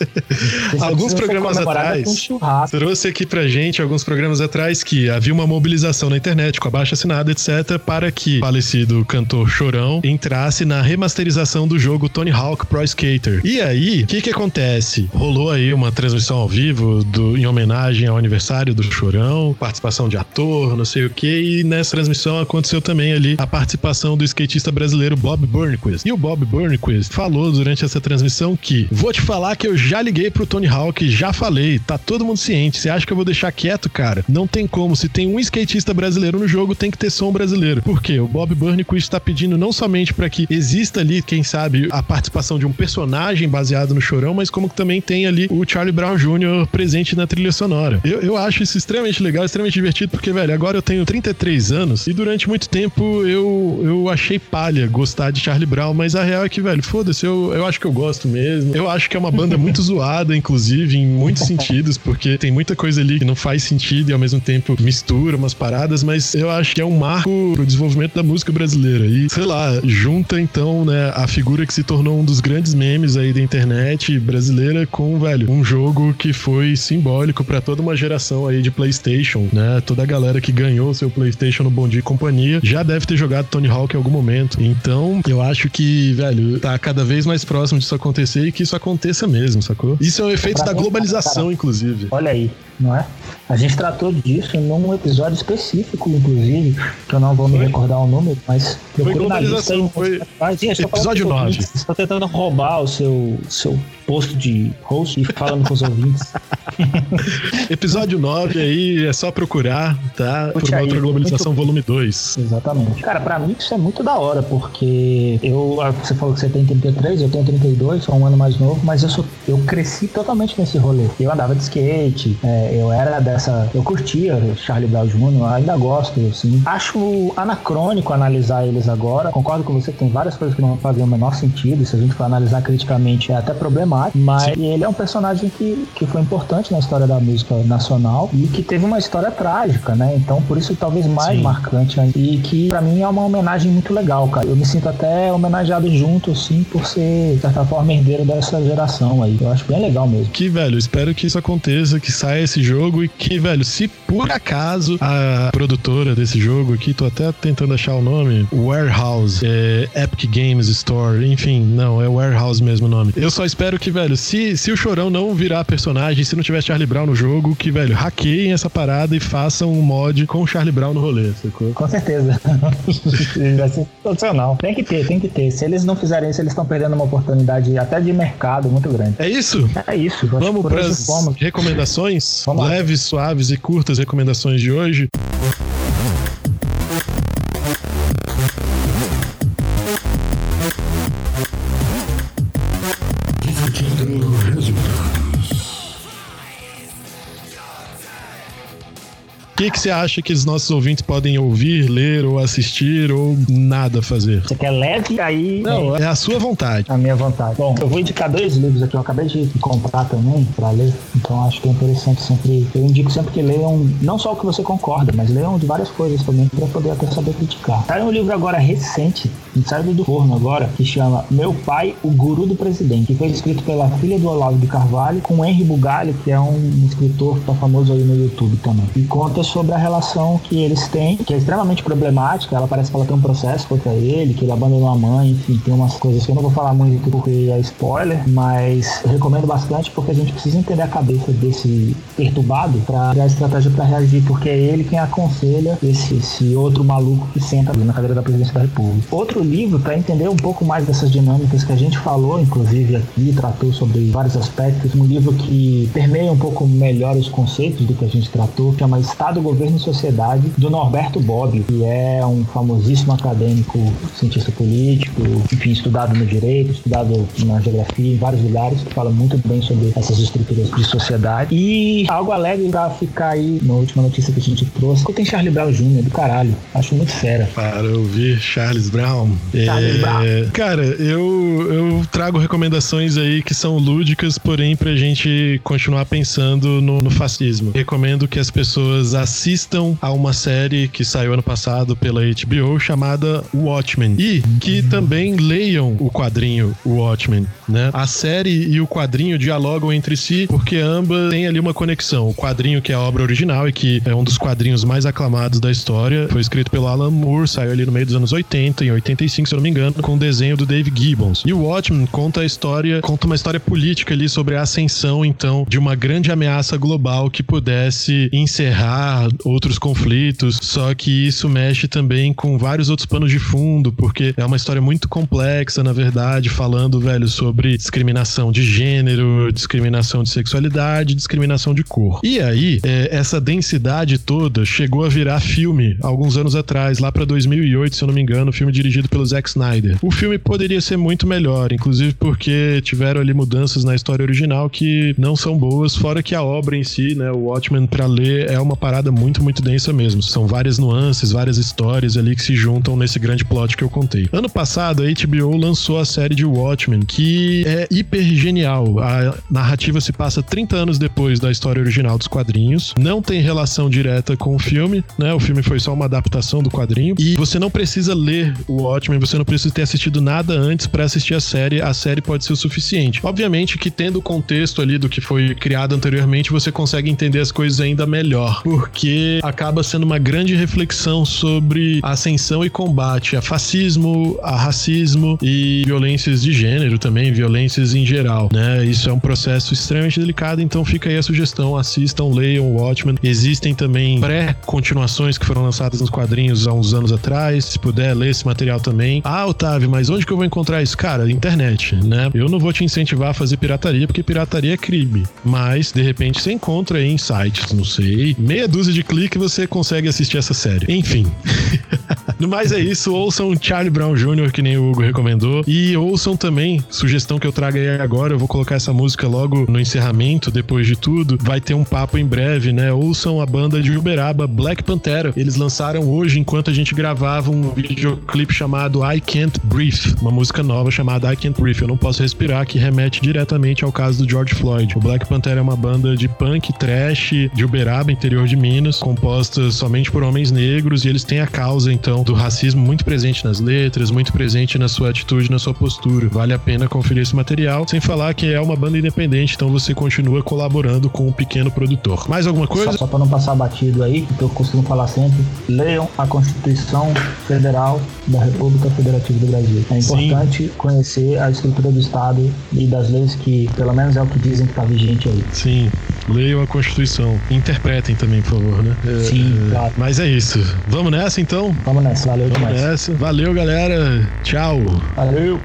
Speaker 1: *laughs*
Speaker 2: alguns programas atrás, trouxe aqui pra gente, alguns programas atrás, que havia uma mobilização na internet com a baixa assinada, etc, para que o falecido cantor Chorão entrasse na remasterização do jogo Tony Hawk Pro Skater. E aí, o que que acontece? Rolou aí uma transmissão ao vivo do, em homenagem ao aniversário do Chorão, participação de ator, não sei o que, e nessa transmissão aconteceu também ali a participação do skatista brasileiro Bob Burnquist. E o Bob Burnquist falou durante essa transmissão que vou te falar que eu já liguei pro Tony Hawk, já falei, tá todo mundo ciente. Você acha que eu vou deixar quieto, cara? Não tem como. Se tem um skatista brasileiro no jogo, tem que ter som brasileiro. Por quê? O Bob Burnquist tá pedindo não somente para que exista ali, quem sabe, a participação de um personagem baseado no Chorão, mas como que também tem ali o Charlie Brown Jr. presente na trilha sonora. Eu, eu acho isso extremamente legal, extremamente divertido, porque, velho, agora eu tenho 33 anos e durante muito tempo eu, eu achei palha gostar de Charlie Brown, mas a real é que, velho, foda-se, eu, eu acho que eu gosto mesmo. Eu acho que é uma banda muito *laughs* zoada, inclusive, em muitos sentidos, porque tem muita coisa ali que não faz sentido e ao mesmo tempo mistura umas paradas, mas eu acho que é um marco pro desenvolvimento da música brasileira. E, sei lá, junta então, né, a figura que se tornou um dos grandes memes aí da internet brasileira com, velho, um jogo que foi simbólico para toda uma geração aí de PlayStation, né? Toda a galera que ganhou seu PlayStation no Bom Dia e Companhia já deve ter jogado Tony Hawk em algum momento. Então, eu acho que, velho, tá cada vez mais próximo disso acontecer e que isso aconteça mesmo, sacou? Isso é um efeito da globalização, inclusive.
Speaker 1: Olha aí. Não é? A gente tratou disso num episódio específico, inclusive, que eu não vou me recordar o número, mas
Speaker 2: procure na lista aí. Foi episódio 9. Você
Speaker 1: está tentando roubar o seu, seu posto de host e falando com os ouvintes. *laughs*
Speaker 2: episódio 9 aí, é só procurar, tá? Por uma outra globalização, muito... volume 2.
Speaker 1: Exatamente. Cara, pra mim isso é muito da hora, porque eu, ah, você falou que você tem 33, eu tenho 32, sou um ano mais novo, mas eu, sou, eu cresci totalmente nesse rolê. Eu andava de skate, é, eu era dessa. Eu curtia Charlie Brown Jr., ainda gosto, assim. Acho anacrônico analisar eles agora. Concordo com você que tem várias coisas que não fazem o menor sentido. Se a gente for analisar criticamente, é até problemático. Mas Sim. ele é um personagem que, que foi importante na história da música nacional e que teve uma história trágica, né? Então, por isso, talvez mais Sim. marcante. Né? E que, para mim, é uma homenagem muito legal, cara. Eu me sinto até homenageado junto, assim, por ser, de certa forma, herdeiro dessa geração aí. Eu acho bem legal mesmo.
Speaker 2: Que, velho, espero que isso aconteça, que saia esse jogo e que, velho, se por acaso a produtora desse jogo aqui, tô até tentando achar o nome, Warehouse, é, Epic Games Store, enfim, não, é Warehouse mesmo o nome. Eu só espero que, velho, se, se o Chorão não virar personagem, se não tiver Charlie Brown no jogo, que, velho, hackeiem essa parada e façam um mod com o Charlie Brown no rolê, sacou?
Speaker 1: Com certeza. *laughs* Vai ser sensacional. Tem que ter, tem que ter. Se eles não fizerem isso, eles estão perdendo uma oportunidade até de mercado muito grande.
Speaker 2: É isso?
Speaker 1: É isso.
Speaker 2: Vamos para as recomendações? Leves, suaves e curtas recomendações de hoje. O que, que você acha que os nossos ouvintes podem ouvir, ler ou assistir ou nada fazer?
Speaker 1: Você quer leve aí?
Speaker 2: Não, é a sua vontade.
Speaker 1: A minha vontade. Bom, eu vou indicar dois livros aqui. Eu acabei de comprar também para ler. Então acho que é interessante sempre. Eu indico sempre que leiam não só o que você concorda, mas leiam de várias coisas também para poder até saber criticar. Saiu um livro agora recente, saiu do forno agora, que chama Meu Pai, o Guru do Presidente, que foi escrito pela filha do Olavo de Carvalho com Henry Bugalho, que é um escritor que tá famoso aí no YouTube também. E conta sobre a relação que eles têm, que é extremamente problemática. Ela parece que ela tem um processo contra ele, que ele abandonou a mãe, enfim, tem umas coisas que eu não vou falar muito porque é spoiler, mas recomendo bastante porque a gente precisa entender a cabeça desse perturbado para criar estratégia para reagir, porque é ele quem aconselha esse, esse outro maluco que senta ali na cadeira da presidência da República. Outro livro para entender um pouco mais dessas dinâmicas que a gente falou, inclusive aqui, tratou sobre vários aspectos, um livro que permeia um pouco melhor os conceitos do que a gente tratou, chama Estado Estado, Governo e Sociedade, do Norberto Bobbio, que é um famosíssimo acadêmico, cientista político, enfim, estudado no direito, estudado na geografia, em vários lugares, que fala muito bem sobre essas estruturas de sociedade. E algo alegre pra ficar aí na última notícia que a gente trouxe, que tem Charlie Brown Jr., do caralho. Acho muito fera.
Speaker 2: Para ouvir Charles Brown. Charles é... Brown. Cara, eu, eu trago recomendações aí que são lúdicas, porém pra gente continuar pensando no, no fascismo. Recomendo que as pessoas assistam a uma série que saiu ano passado pela HBO chamada Watchmen e que também leiam o quadrinho Watchmen, né? A série e o quadrinho dialogam entre si porque ambas têm ali uma conexão. O quadrinho que é a obra original e que é um dos quadrinhos mais aclamados da história, foi escrito pelo Alan Moore, saiu ali no meio dos anos 80, em 85, se eu não me engano, com o desenho do Dave Gibbons. E o Watchmen conta a história, conta uma história política ali sobre a ascensão então de uma grande ameaça global que pudesse encerrar outros conflitos, só que isso mexe também com vários outros panos de fundo, porque é uma história muito complexa, na verdade, falando, velho, sobre discriminação de gênero, discriminação de sexualidade, discriminação de cor. E aí, é, essa densidade toda chegou a virar filme alguns anos atrás, lá para 2008, se eu não me engano, filme dirigido pelo Zack Snyder. O filme poderia ser muito melhor, inclusive porque tiveram ali mudanças na história original que não são boas, fora que a obra em si, né, o Watchmen para ler é uma parada muito, muito densa mesmo. São várias nuances, várias histórias ali que se juntam nesse grande plot que eu contei. Ano passado, a HBO lançou a série de Watchmen, que é hiper genial. A narrativa se passa 30 anos depois da história original dos quadrinhos. Não tem relação direta com o filme, né? O filme foi só uma adaptação do quadrinho. E você não precisa ler o Watchmen, você não precisa ter assistido nada antes para assistir a série. A série pode ser o suficiente. Obviamente que tendo o contexto ali do que foi criado anteriormente, você consegue entender as coisas ainda melhor. Porque porque acaba sendo uma grande reflexão sobre ascensão e combate a fascismo, a racismo e violências de gênero também, violências em geral, né? Isso é um processo extremamente delicado, então fica aí a sugestão, assistam, leiam Watchmen. Existem também pré-continuações que foram lançadas nos quadrinhos há uns anos atrás, se puder ler esse material também. Ah, Otávio, mas onde que eu vou encontrar isso? Cara, internet, né? Eu não vou te incentivar a fazer pirataria, porque pirataria é crime, mas de repente você encontra aí em sites, não sei, meia dúzia de cliques você consegue assistir essa série. Enfim. *laughs* no mais é isso, ouçam Charlie Brown Jr., que nem o Hugo recomendou, e ouçam também, sugestão que eu trago aí agora, eu vou colocar essa música logo no encerramento, depois de tudo, vai ter um papo em breve, né? Ouçam a banda de Uberaba, Black Pantera. Eles lançaram hoje, enquanto a gente gravava, um videoclipe chamado I Can't Breathe, uma música nova chamada I Can't Breathe, Eu Não Posso Respirar, que remete diretamente ao caso do George Floyd. O Black Pantera é uma banda de punk trash de Uberaba, interior de Minas, composta somente por homens negros, e eles têm a causa, então, do racismo muito presente nas letras, muito presente na sua atitude, na sua postura. Vale a pena conferir esse material, sem falar que é uma banda independente, então você continua colaborando com um pequeno produtor. Mais alguma coisa?
Speaker 1: Só, só para não passar batido aí, que eu costumo falar sempre, leiam a Constituição Federal da República Federativa do Brasil. É importante Sim. conhecer a estrutura do Estado e das leis que, pelo menos é o que dizem que está vigente aí.
Speaker 2: Sim, leiam a Constituição. Interpretem também, por favor, né?
Speaker 1: Sim,
Speaker 2: é,
Speaker 1: claro.
Speaker 2: Mas é isso. Vamos nessa então?
Speaker 1: Vamos nessa, valeu
Speaker 2: Vamos
Speaker 1: demais.
Speaker 2: nessa. Valeu, galera. Tchau.
Speaker 1: Valeu.